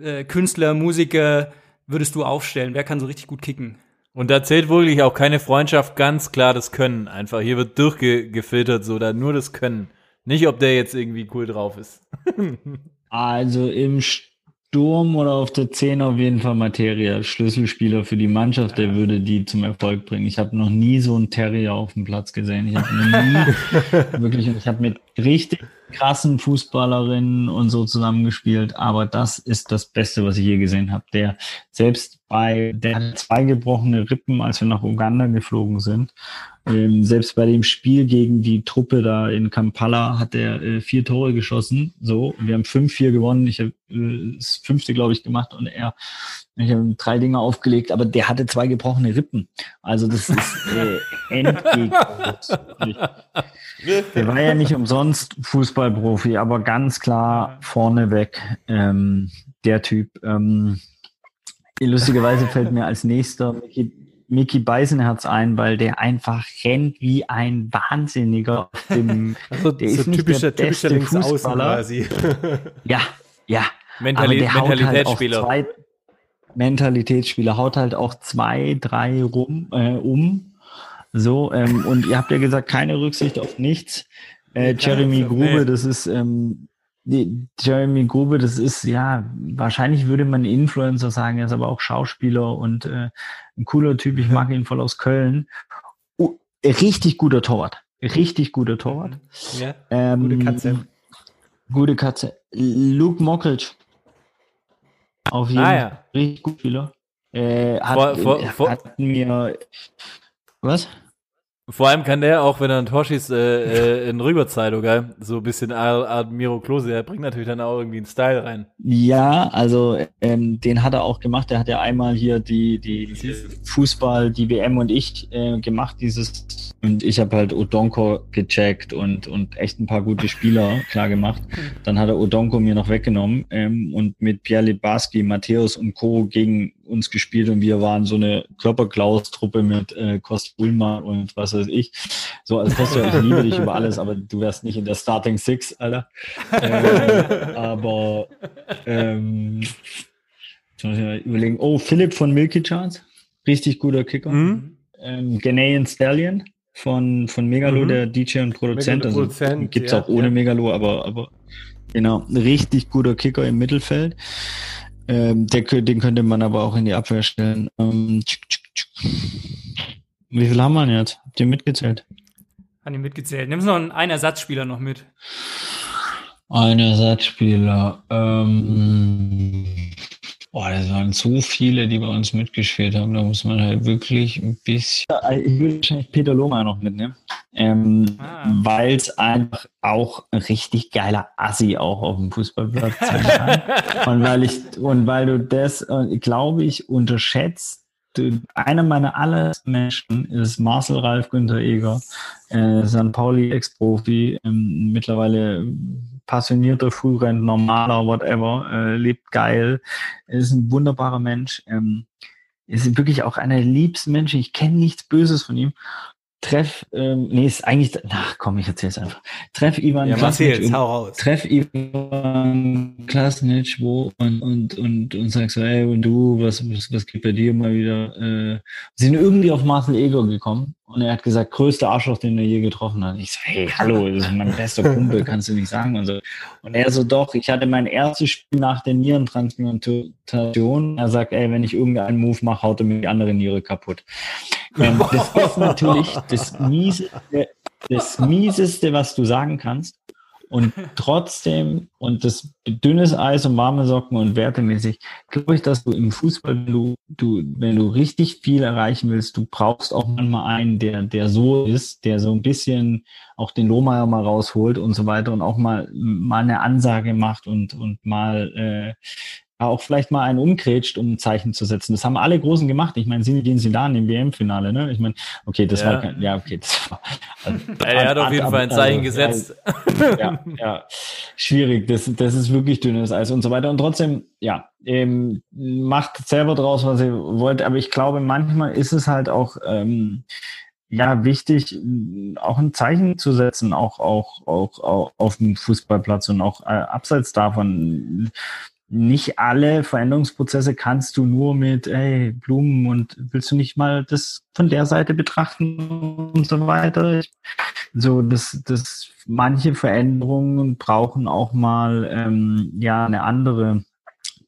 äh, Künstler, Musiker würdest du aufstellen? Wer kann so richtig gut kicken? Und da zählt wirklich auch keine Freundschaft, ganz klar das Können. Einfach, hier wird durchgefiltert, so, da nur das Können. Nicht, ob der jetzt irgendwie cool drauf ist. (laughs) also im Sturm oder auf der 10 auf jeden Fall Materia. Schlüsselspieler für die Mannschaft, der würde die zum Erfolg bringen. Ich habe noch nie so einen Terrier auf dem Platz gesehen. Ich habe nie (laughs) wirklich, ich habe mit richtig krassen Fußballerinnen und so zusammengespielt, aber das ist das Beste, was ich je gesehen habe. Der selbst bei, der hat zwei gebrochene Rippen, als wir nach Uganda geflogen sind. Ähm, selbst bei dem Spiel gegen die Truppe da in Kampala hat er äh, vier Tore geschossen. So, wir haben 5-4 gewonnen. Ich habe äh, das fünfte, glaube ich, gemacht und er ich habe drei Dinge aufgelegt, aber der hatte zwei gebrochene Rippen. Also das ist äh, (laughs) endgegend. der war ja nicht umsonst Fußballprofi, aber ganz klar vorneweg ähm, der Typ. Ähm, lustigerweise fällt mir als nächster Mickey, Mickey Beisenherz ein, weil der einfach rennt wie ein Wahnsinniger. Dem, also, der so ist nicht typischer, der beste typischer Fußballer. Quasi. (laughs) ja, ja. Mentali Mentalitätsspieler. Halt Mentalitätsspieler haut halt auch zwei, drei rum äh, um. So, ähm, und ihr habt ja gesagt, keine Rücksicht auf nichts. Äh, Jeremy Grube, das ist ähm, die, Jeremy Grube, das ist ja, wahrscheinlich würde man Influencer sagen, er ist aber auch Schauspieler und äh, ein cooler Typ, ich mag ihn voll aus Köln. Oh, richtig guter Torwart. Richtig guter Torwart. Ja, Ähm, gute Katze. Gute Katze. Luke Mockridge. Auf jeden Ah, Fall. ja. Richtig gut Spieler. Äh, hat, Vor- vor- äh, vor- hat mir. Was? Vor allem kann der auch, wenn er ein Tor schießt, äh, äh, in Rüberzeitung, gell? So ein bisschen Art Miro Klose, der bringt natürlich dann auch irgendwie einen Style rein. Ja, also ähm, den hat er auch gemacht. Der hat ja einmal hier die, die Fußball, die WM und ich äh, gemacht, dieses und ich habe halt Odonko gecheckt und, und echt ein paar gute Spieler klar gemacht. Dann hat er Odonko mir noch weggenommen ähm, und mit Pierre Libarski, Matthäus und Co. gegen uns gespielt und wir waren so eine Körperklaus-Truppe mit äh, Kost Ullmann und was weiß ich. So, also Costa, ich liebe dich über alles, aber du wärst nicht in der Starting Six, Alter. Ähm, aber ähm, überlegen. Oh, Philipp von Milky Chance, richtig guter Kicker. Mhm. Ähm, Ghanaian Stallion von, von Megalo, Mhm. der DJ und Produzent. Megalo Also, Produzent, gibt's ja, auch ohne ja. Megalo, aber, aber genau, richtig guter Kicker im Mittelfeld. Ähm, der, den könnte man aber auch in die Abwehr stellen. Ähm, tschuk, tschuk, tschuk. Wie viel haben wir jetzt? Habt ihr mitgezählt? Hat ihn mitgezählt. Nimmst noch einen, einen Ersatzspieler noch mit. Ein Ersatzspieler. Ähm, boah, das waren so viele, die bei uns mitgespielt haben. Da muss man halt wirklich ein bisschen. Ich würde wahrscheinlich Peter Lohmeier noch mitnehmen. Ähm, Ah. Weil es einfach auch ein richtig geiler Assi auch auf dem Fußballplatz sein kann. (laughs) und weil ich, und weil du das, äh, glaube ich, unterschätzt. Du, einer meiner allerersten Menschen ist Marcel Ralf Günther Eger, äh, St. Pauli Ex-Profi, ähm, mittlerweile passionierter Frührentner, Maler, whatever, äh, lebt geil, ist ein wunderbarer Mensch, ähm, ist wirklich auch einer der liebsten Menschen. Ich kenne nichts Böses von ihm. Treff, ähm, nee, ist eigentlich, ach komm, ich erzähl's einfach. Treff Ivan Ja, Klasnic erzähl's, hau raus. treff Ivan Klasnic wo und, und, und, und sag so, ey, und du, was, was, was geht bei dir mal wieder? Äh, sind irgendwie auf Marcel Eger gekommen und er hat gesagt, größter Arschloch, den er je getroffen hat. Ich so, hey, hallo, das ist mein bester Kumpel, kannst du nicht sagen und so. Und er so, doch, ich hatte mein erstes Spiel nach der Nierentransplantation. Er sagt, ey, wenn ich irgendeinen Move mache, haut er mir die andere Niere kaputt. Ähm, das ist natürlich das Mieseste, das Mieseste, was du sagen kannst. Und trotzdem, und das dünnes Eis und warme Socken und wertemäßig, glaube ich, dass du im Fußball, wenn du, du, wenn du richtig viel erreichen willst, du brauchst auch manchmal einen, der, der so ist, der so ein bisschen auch den Lohmeier mal rausholt und so weiter und auch mal, mal eine Ansage macht und, und mal, äh, auch vielleicht mal einen umgrätscht, um ein Zeichen zu setzen. Das haben alle Großen gemacht. Ich meine, Zinedine Zidane im WM-Finale, ne? Ich meine, okay, das Ja. war kein, ja, okay, das war, also, (laughs) Er hat auf jeden Fall ein Zeichen gesetzt. ja, ja, schwierig. Das, das ist wirklich dünnes Eis und so weiter. Und trotzdem, ja, ähm, macht selber draus, was ihr wollt. Aber ich glaube, manchmal ist es halt auch, ähm, ja, wichtig, auch ein Zeichen zu setzen, auch, auch, auch, auch auf dem Fußballplatz und auch äh, abseits davon. Nicht alle Veränderungsprozesse kannst du nur mit, ey, Blumen und willst du nicht mal das von der Seite betrachten und so weiter. So, das, das, manche Veränderungen brauchen auch mal, ähm, ja, eine andere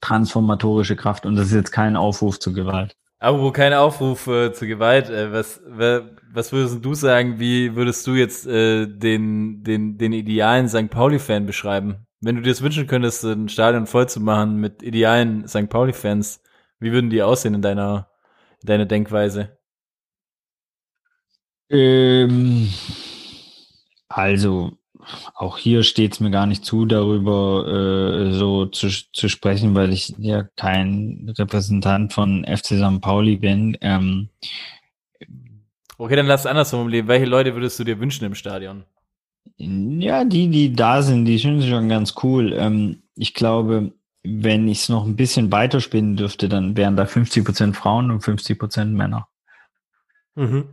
transformatorische Kraft und das ist jetzt kein Aufruf zur Gewalt. Aber wo kein Aufruf äh, zur Gewalt, äh, was, was würdest du sagen, wie würdest du jetzt äh, den, den, den idealen St. Pauli-Fan beschreiben? Wenn du dir das wünschen könntest, ein Stadion voll zu machen mit idealen St. Pauli-Fans, wie würden die aussehen in deiner, in deiner Denkweise? Ähm, also, auch hier steht es mir gar nicht zu, darüber äh, so zu, zu sprechen, weil ich ja kein Repräsentant von FC St. Pauli bin. Ähm, Okay, dann lass es anders formulieren. Welche Leute würdest du dir wünschen im Stadion? Ja, die, die da sind, die sind schon ganz cool. Ähm, ich glaube, wenn ich es noch ein bisschen weiterspinnen dürfte, dann wären da 50% Frauen und 50% Männer. Mhm.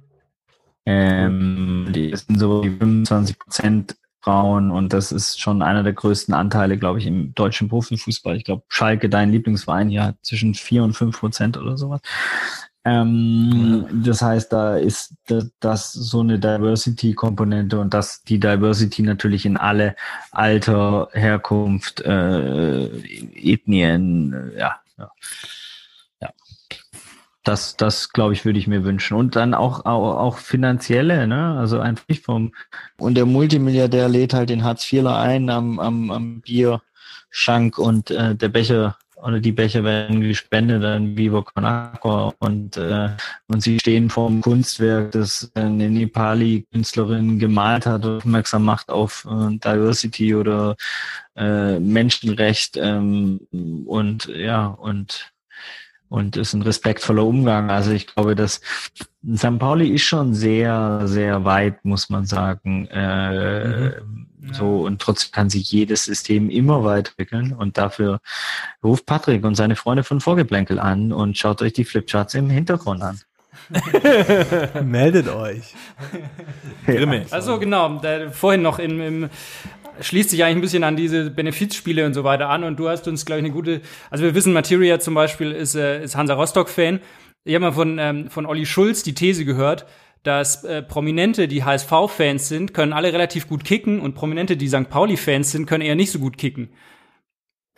Ähm, die sind so die 25% Frauen und das ist schon einer der größten Anteile, glaube ich, im deutschen Profifußball. Ich glaube, Schalke, dein Lieblingsverein hier, hat zwischen 4 und 5% oder sowas. Ähm, Das heißt, da ist das, das so eine Diversity-Komponente und dass die Diversity natürlich in alle Alter, Herkunft, äh, Ethnien, äh, ja, ja. das, das glaube ich, würde ich mir wünschen. Und dann auch, auch, auch finanzielle, ne? Also einfach vom. Und der Multimilliardär lädt halt den Hartz-IVler ein am, am, am Bierschank und äh, der Becher oder die Becher werden gespendet an Vivo Con und, äh, und sie stehen vor dem Kunstwerk, das eine Nepali-Künstlerin gemalt hat, aufmerksam macht auf äh, Diversity oder äh, Menschenrecht ähm, und ja, und und ist ein respektvoller Umgang. Also ich glaube, dass St. Pauli ist schon sehr, sehr weit, muss man sagen. Äh, mhm. So, und trotzdem kann sich jedes System immer weiterentwickeln. Und dafür ruft Patrick und seine Freunde von Vorgeplänkel an und schaut euch die Flipcharts im Hintergrund an. (laughs) Meldet euch. Grimme. Also genau, da, vorhin noch im, im schließt sich eigentlich ein bisschen an diese Benefizspiele und so weiter an. Und du hast uns, glaube ich, eine gute. Also wir wissen, Materia zum Beispiel ist, äh, ist Hansa Rostock-Fan. Ich habe mal von, ähm, von Olli Schulz die These gehört, dass äh, Prominente, die HSV-Fans sind, können alle relativ gut kicken und Prominente, die St. Pauli-Fans sind, können eher nicht so gut kicken.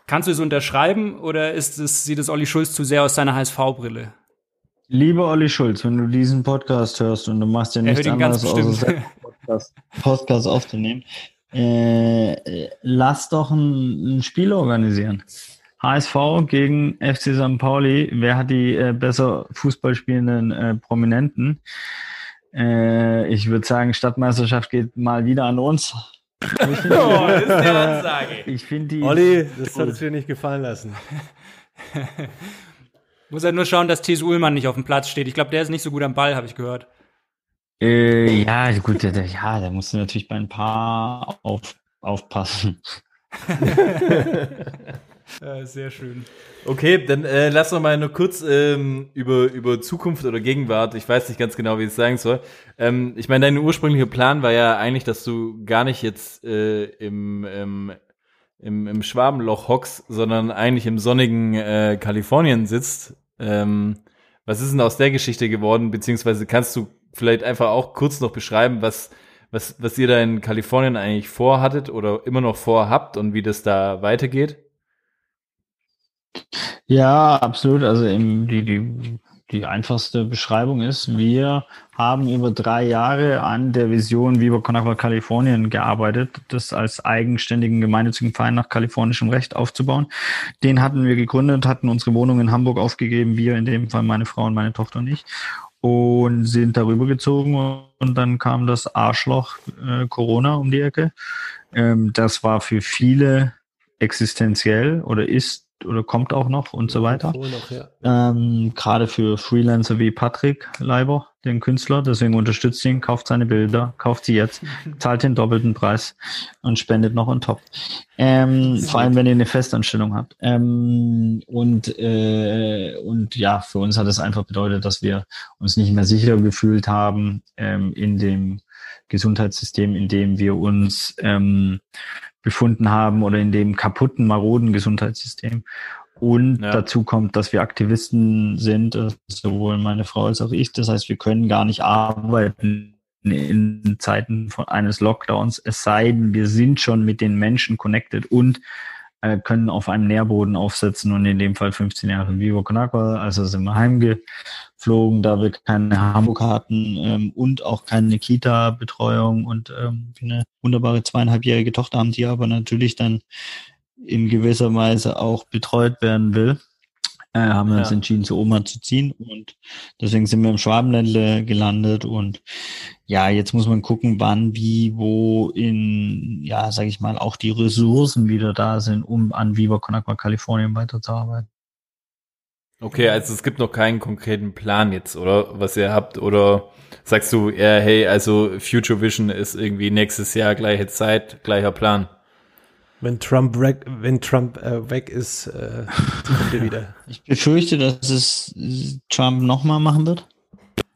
Kannst du es unterschreiben oder ist es, sieht es Olli Schulz zu sehr aus seiner HSV-Brille? Lieber Olli Schulz, wenn du diesen Podcast hörst und du machst ja nichts anderes, außer Podcast, Podcast aufzunehmen, äh, lass doch ein, ein, Spiel organisieren. HSV gegen FC St. Pauli. Wer hat die äh, besser Fußball spielenden äh, Prominenten? Äh, ich würde sagen, Stadtmeisterschaft geht mal wieder an uns. (laughs) Ich finde oh, das ist der Ansage. Ich finde die. Olli, das solltest du dir nicht gefallen lassen. (laughs) Muss halt nur schauen, dass Thies Ullmann nicht auf dem Platz steht. Ich glaube, der ist nicht so gut am Ball, habe ich gehört. Äh, ja, gut, ja, da musst du natürlich bei ein paar auf, aufpassen. (laughs) ja, (laughs) sehr schön. Okay, dann äh, lass noch mal nur kurz ähm, über, über Zukunft oder Gegenwart. Ich weiß nicht ganz genau, wie ich es sagen soll. Ähm, ich meine, dein ursprünglicher Plan war ja eigentlich, dass du gar nicht jetzt äh, im, im, im, im Schwabenloch hockst, sondern eigentlich im sonnigen äh, Kalifornien sitzt. Ähm, was ist denn aus der Geschichte geworden? Beziehungsweise kannst du vielleicht einfach auch kurz noch beschreiben, was, was, was ihr da in Kalifornien eigentlich vorhattet oder immer noch vorhabt und wie das da weitergeht? Ja, absolut. Also eben die, die, die einfachste Beschreibung ist, wir haben über drei Jahre an der Vision Viva Con Kalifornien gearbeitet, das als eigenständigen gemeinnützigen Verein nach kalifornischem Recht aufzubauen. Den hatten wir gegründet, hatten unsere Wohnung in Hamburg aufgegeben, wir in dem Fall meine Frau und meine Tochter und ich und sind darüber gezogen und dann kam das Arschloch äh, Corona um die Ecke. Ähm, das war für viele existenziell oder ist oder kommt auch noch und so weiter. Noch, ja. ähm, Gerade für Freelancer wie Patrick Leiber, den Künstler, deswegen unterstützt ihn, kauft seine Bilder, kauft sie jetzt, zahlt den doppelten Preis und spendet noch on top. Ähm, vor allem, wenn ihr eine Festanstellung habt. Ähm, und, äh, und ja, für uns hat es einfach bedeutet, dass wir uns nicht mehr sicher gefühlt haben ähm, in dem Gesundheitssystem, in dem wir uns ähm, befunden haben oder in dem kaputten, maroden Gesundheitssystem. Und ja. dazu kommt, dass wir Aktivisten sind, äh, sowohl meine Frau als auch ich. Das heißt, wir können gar nicht arbeiten in Zeiten von eines Lockdowns, es sei denn, wir sind schon mit den Menschen connected und äh, können auf einem Nährboden aufsetzen und in dem Fall 15 Jahre Vivo Con also sind wir heimgeflogen, da wir keine Hamburg hatten ähm, und auch keine Kita-Betreuung. Und ähm, eine wunderbare zweieinhalbjährige Tochter haben, die aber natürlich dann in gewisser Weise auch betreut werden will äh, haben wir uns entschieden, zu Oma zu ziehen und deswegen sind wir im Schwabenländle gelandet und ja, jetzt muss man gucken, wann, wie, wo in, ja, sage ich mal, auch die Ressourcen wieder da sind, um an Viva Con Agua Kalifornien weiterzuarbeiten. Okay, also es gibt noch keinen konkreten Plan jetzt, oder? Was ihr habt, oder sagst du, ja, hey, also Future Vision ist irgendwie nächstes Jahr gleiche Zeit, gleicher Plan? Wenn Trump weg, wenn Trump äh, weg ist, äh, kommt er wieder. (laughs) Ich befürchte, dass es Trump nochmal machen wird.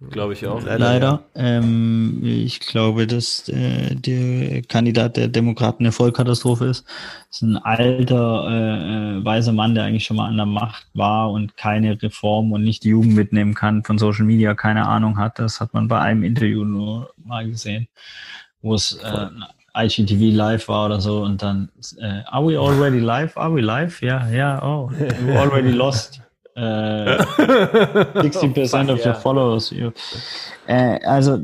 Glaube ich auch. Leider. Leider. Ähm, ich glaube, dass äh, der Kandidat der Demokraten eine Vollkatastrophe ist. Das ist ein alter, äh, äh, weiser Mann, der eigentlich schon mal an der Macht war und keine Reform und nicht die Jugend mitnehmen kann, von Social Media keine Ahnung hat. Das hat man bei einem Interview nur mal gesehen, wo es äh, IGTV live war oder so und dann, äh, are we already live? Are we live? Ja, ja, oh, you already lost. Äh, 60% of your (laughs) followers. Äh, also,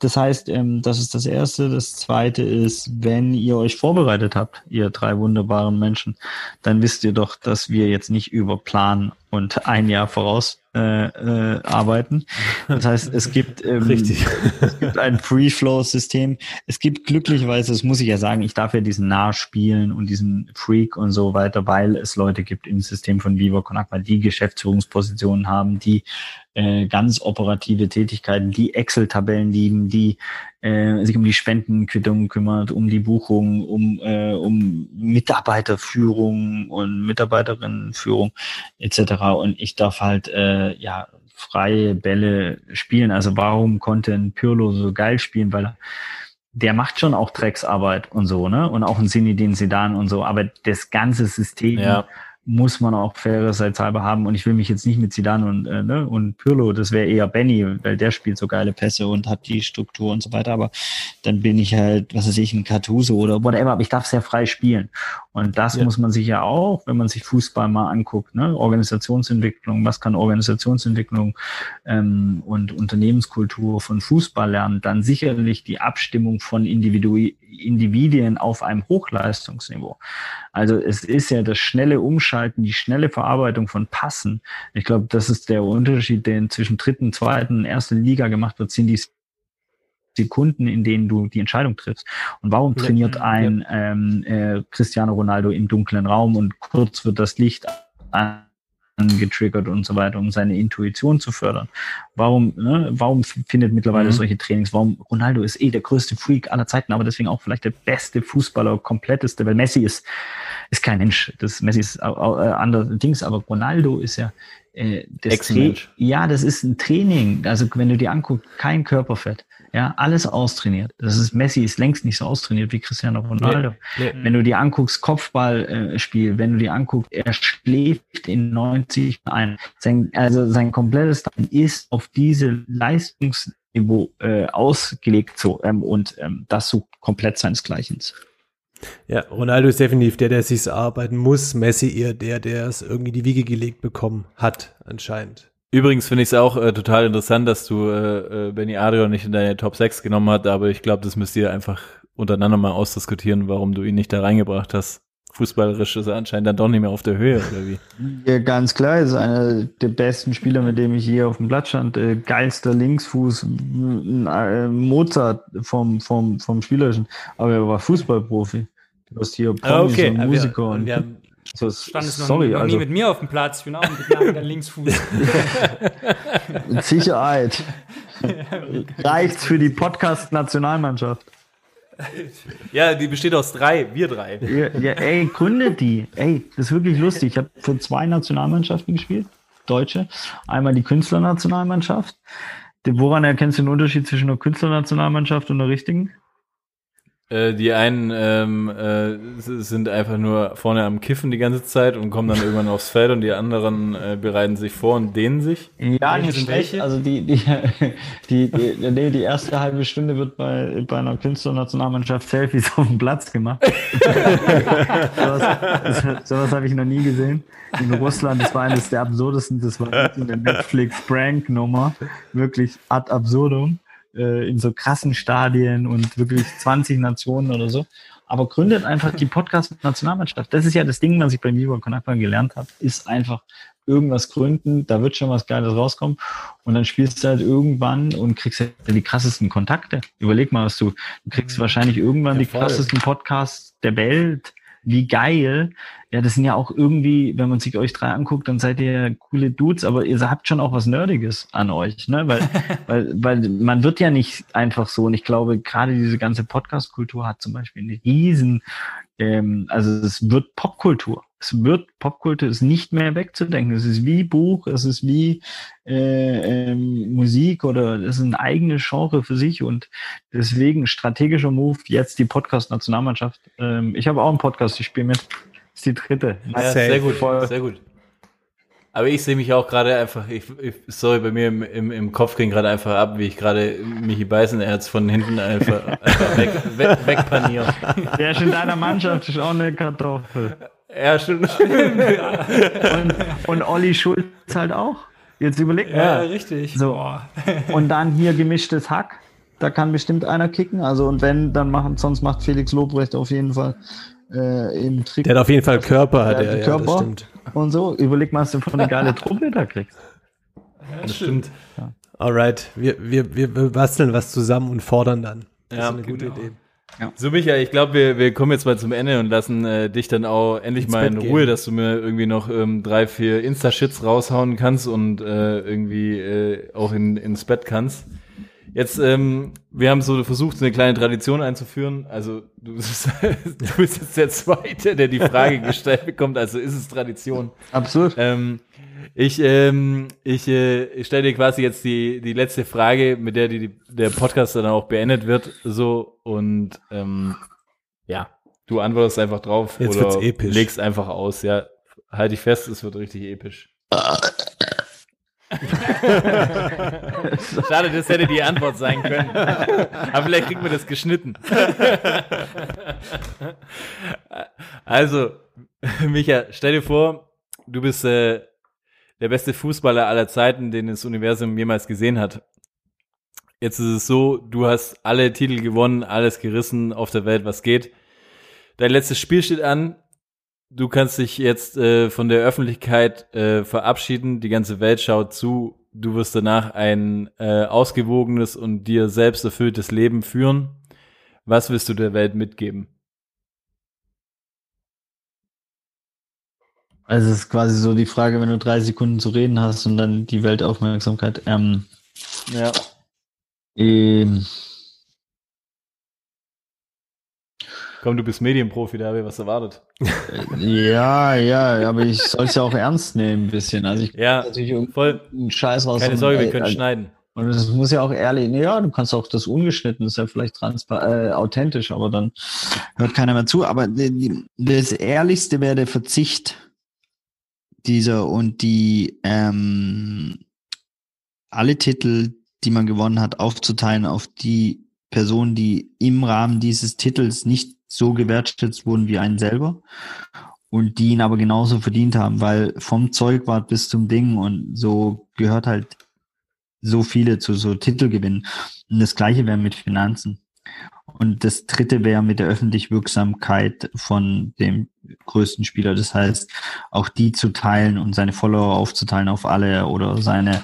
das heißt, ähm, das ist das Erste. Das Zweite ist, wenn ihr euch vorbereitet habt, ihr drei wunderbaren Menschen, dann wisst ihr doch, dass wir jetzt nicht über Plan und ein Jahr voraus äh, äh, arbeiten. Das heißt, es gibt, ähm, Richtig. es gibt ein Free-Flow-System. Es gibt glücklicherweise, das muss ich ja sagen, ich darf ja diesen Nah spielen und diesen Freak und so weiter, weil es Leute gibt im System von Viva Con Agua, die Geschäftsführungspositionen haben, die äh, ganz operative Tätigkeiten, die Excel-Tabellen lieben, die äh, sich um die Spendenquittungen kümmert, um die Buchung, um, äh, um Mitarbeiterführung und Mitarbeiterinnenführung etc. Und ich darf halt äh, ja freie Bälle spielen. Also warum konnte ein Pirlo so geil spielen? Weil er der macht schon auch Drecksarbeit und so, ne? Und auch ein Sinidin Sedan und so. Aber das ganze System Ja. Muss man auch fairerseits halber haben. Und ich will mich jetzt nicht mit Zidane und, äh, ne, und Pirlo, das wäre eher Benny, weil der spielt so geile Pässe und hat die Struktur und so weiter. Aber dann bin ich halt, was weiß ich, ein Cartuso oder whatever. Aber ich darf sehr frei spielen. Und das Ja. muss man sich ja auch, wenn man sich Fußball mal anguckt, ne? Organisationsentwicklung, was kann Organisationsentwicklung ähm, und Unternehmenskultur von Fußball lernen, dann sicherlich die Abstimmung von Individu Individuen auf einem Hochleistungsniveau. Also es ist ja das schnelle Umschalten, die schnelle Verarbeitung von Passen. Ich glaube, das ist der Unterschied, der zwischen dritten, zweiten, erste Liga gemacht wird, sind die Sekunden, in denen du die Entscheidung triffst. Und warum trainiert ein ähm, äh, Cristiano Ronaldo im dunklen Raum und kurz wird das Licht angetriggert und so weiter, um seine Intuition zu fördern? Warum, ne, warum findet mittlerweile Mhm. solche Trainings? Warum Ronaldo ist eh der größte Freak aller Zeiten, aber deswegen auch vielleicht der beste Fußballer, kompletteste, weil Messi ist, ist kein Mensch. Das Messi ist äh, andere Dings, aber Ronaldo ist ja äh, das. Tra- Ja, das ist ein Training. Also wenn du dir anguckst, kein Körperfett. Ja, alles austrainiert. Das ist Messi ist längst nicht so austrainiert wie Cristiano Ronaldo. Nee. Wenn du dir anguckst, Kopfballspiel, äh, wenn du dir anguckst, er schläft in 90 ein. Sein, also sein komplettes Talent ist auf diese Leistungsniveau äh, ausgelegt so ähm, und ähm, das sucht komplett seinesgleichen. Ja, Ronaldo ist definitiv der, der sich's arbeiten muss. Messi eher der, der es irgendwie in die Wiege gelegt bekommen hat, anscheinend. Übrigens finde ich es auch äh, total interessant, dass du äh, äh, Benny Adrian nicht in deine Top 6 genommen hast, aber ich glaube, das müsst ihr einfach untereinander mal ausdiskutieren, warum du ihn nicht da reingebracht hast. Fußballerisch ist er anscheinend dann doch nicht mehr auf der Höhe, oder wie? Ja, ganz klar, ist einer der besten Spieler, mit dem ich je auf dem Platz stand. Äh, geilster Linksfuß, äh, Mozart vom, vom, vom Spielerischen. Aber er war Fußballprofi. Du hast hier Promis und aber Musiker wir, und, und wir haben, so, Stand es noch, sorry, nie, noch also nie mit mir auf dem Platz. Ich bin auch ein begnadeter Linksfuß. mit (laughs) Sicherheit. (laughs) Reicht's für die Podcast-Nationalmannschaft. Ja, die besteht aus drei, wir drei. Ja, ja, ey, gründet die. Ey, das ist wirklich lustig. Ich habe für zwei Nationalmannschaften gespielt, Deutsche. Einmal die Künstlernationalmannschaft. Woran erkennst du den Unterschied zwischen einer Künstlernationalmannschaft und einer richtigen? Äh, die einen ähm, äh, sind einfach nur vorne am Kiffen die ganze Zeit und kommen dann irgendwann aufs Feld und die anderen äh, bereiten sich vor und dehnen sich. Ja, nicht schlecht. Also die, die, (laughs) die, die, die, die erste halbe Stunde wird bei, bei einer Künstlernationalmannschaft Selfies (laughs) auf dem Platz gemacht. sowas sowas habe ich noch nie gesehen. In Russland, das war eines der absurdesten, das war eine Netflix-Prank-Nummer. Wirklich ad absurdum. Äh, in so krassen Stadien und wirklich 20 (laughs) Nationen oder so. Aber gründet einfach die Podcast-Nationalmannschaft. Das ist ja das Ding, was ich bei Viva Con gelernt habe, ist einfach irgendwas gründen, da wird schon was Geiles rauskommen und dann spielst du halt irgendwann und kriegst halt die krassesten Kontakte. Überleg mal, was du, du kriegst wahrscheinlich irgendwann die voll. krassesten Podcasts der Welt. Wie geil. Ja, das sind ja auch irgendwie, wenn man sich euch drei anguckt, dann seid ihr ja coole Dudes, aber ihr habt schon auch was Nerdiges an euch, ne? Weil, (laughs) weil, weil man wird ja nicht einfach so, und ich glaube, gerade diese ganze Podcast-Kultur hat zum Beispiel eine riesen, ähm, also es wird Popkultur. Es wird Popkultur ist nicht mehr wegzudenken. Es ist wie Buch, es ist wie äh, ähm, Musik oder es ist ein eigenes Genre für sich und deswegen strategischer Move jetzt die Podcast-Nationalmannschaft. Ähm, ich habe auch einen Podcast, ich spiele mit. Ist die dritte. Ja, sehr gut, Voll. sehr gut. Aber ich sehe mich auch gerade einfach, ich, ich, sorry, bei mir im, im, im Kopf ging gerade einfach ab, wie ich gerade Michi Beißenerz von hinten einfach, einfach (laughs) weg, weg, wegpaniere. Der ist in deiner Mannschaft, ist auch eine Kartoffel. Ja, stimmt. (laughs) Und, und Olli Schulz halt auch. Jetzt überlegt Ja, mal. richtig. So. (laughs) Und dann hier gemischtes Hack. Da kann bestimmt einer kicken. Also und wenn, dann machen, sonst macht Felix Lobrecht auf jeden Fall äh, im Trick Der hat auf jeden Fall Körper, hat Der er, hat ja, Körper. das stimmt. und so. Überleg mal, was du für eine geile (laughs) Truppe da kriegst. Das stimmt. Alright, wir, wir, wir basteln was zusammen und fordern dann. Das Ja, ist eine gute genau. Idee. So, Micha, ich glaube, wir, wir kommen jetzt mal zum Ende und lassen äh, dich dann auch endlich Ins mal in Bett Ruhe, gehen. dass du mir irgendwie noch ähm, drei, vier Insta-Shits raushauen kannst und äh, irgendwie äh, auch in, ins Bett kannst. Jetzt, ähm, wir haben so versucht, eine kleine Tradition einzuführen. Also du, (laughs) bist- du bist jetzt der Zweite, der die Frage (laughs) gestellt bekommt. Also ist es Tradition. Absolut. Ähm, ich ähm, ich, äh, ich stelle dir quasi jetzt die, die letzte Frage, mit der die, der Podcast dann auch beendet wird. So und ähm, ja, du antwortest einfach drauf Jetzt oder wird's episch. legst einfach aus. Ja, halt dich fest, es wird richtig episch. (laughs) Schade, das hätte die Antwort sein können. Aber vielleicht kriegen wir das geschnitten. (laughs) Also, Micha, stell dir vor, du bist äh, der beste Fußballer aller Zeiten, den das Universum jemals gesehen hat. Jetzt ist es so, du hast alle Titel gewonnen, alles gerissen auf der Welt, was geht. Dein letztes Spiel steht an. Du kannst dich jetzt äh, von der Öffentlichkeit äh, verabschieden. Die ganze Welt schaut zu. Du wirst danach ein äh, ausgewogenes und dir selbst erfülltes Leben führen. Was willst du der Welt mitgeben? Also es ist quasi so die Frage, wenn du drei Sekunden zu reden hast und dann die Weltaufmerksamkeit. Ähm, Ja. ähm, Komm, du bist Medienprofi, da habe ich was erwartet. ja, ja, aber ich soll es ja auch ernst nehmen ein bisschen. Also ich Ja, natürlich voll. Scheiß raus. Keine und, Sorge, wir äh, können äh, schneiden. Und es muss ja auch ehrlich, ja, du kannst auch das ungeschnitten, das ist ja vielleicht transpa äh, authentisch, aber dann hört keiner mehr zu. Aber das Ehrlichste wäre der Verzicht dieser und die ähm, alle Titel, die man gewonnen hat, aufzuteilen auf die Personen, die im Rahmen dieses Titels nicht so gewertschätzt wurden wie einen selber und die ihn aber genauso verdient haben, weil vom Zeugwart bis zum Ding und so gehört halt so viele zu so Titelgewinnen. Und das gleiche wäre mit Finanzen. Und das dritte wäre mit der öffentlichen Wirksamkeit von dem größten Spieler. Das heißt, auch die zu teilen und seine Follower aufzuteilen auf alle oder seine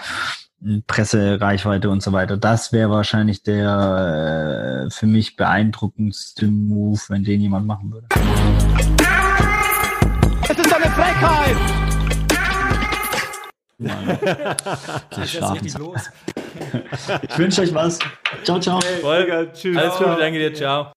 Pressereichweite und so weiter. Das wäre wahrscheinlich der äh, für mich beeindruckendste Move, wenn den jemand machen würde. Es ist eine Frechheit! (laughs) (laughs) Ich wünsche euch was. Ciao, ciao. Volker, tschüss. Alles Gute, danke dir, ciao.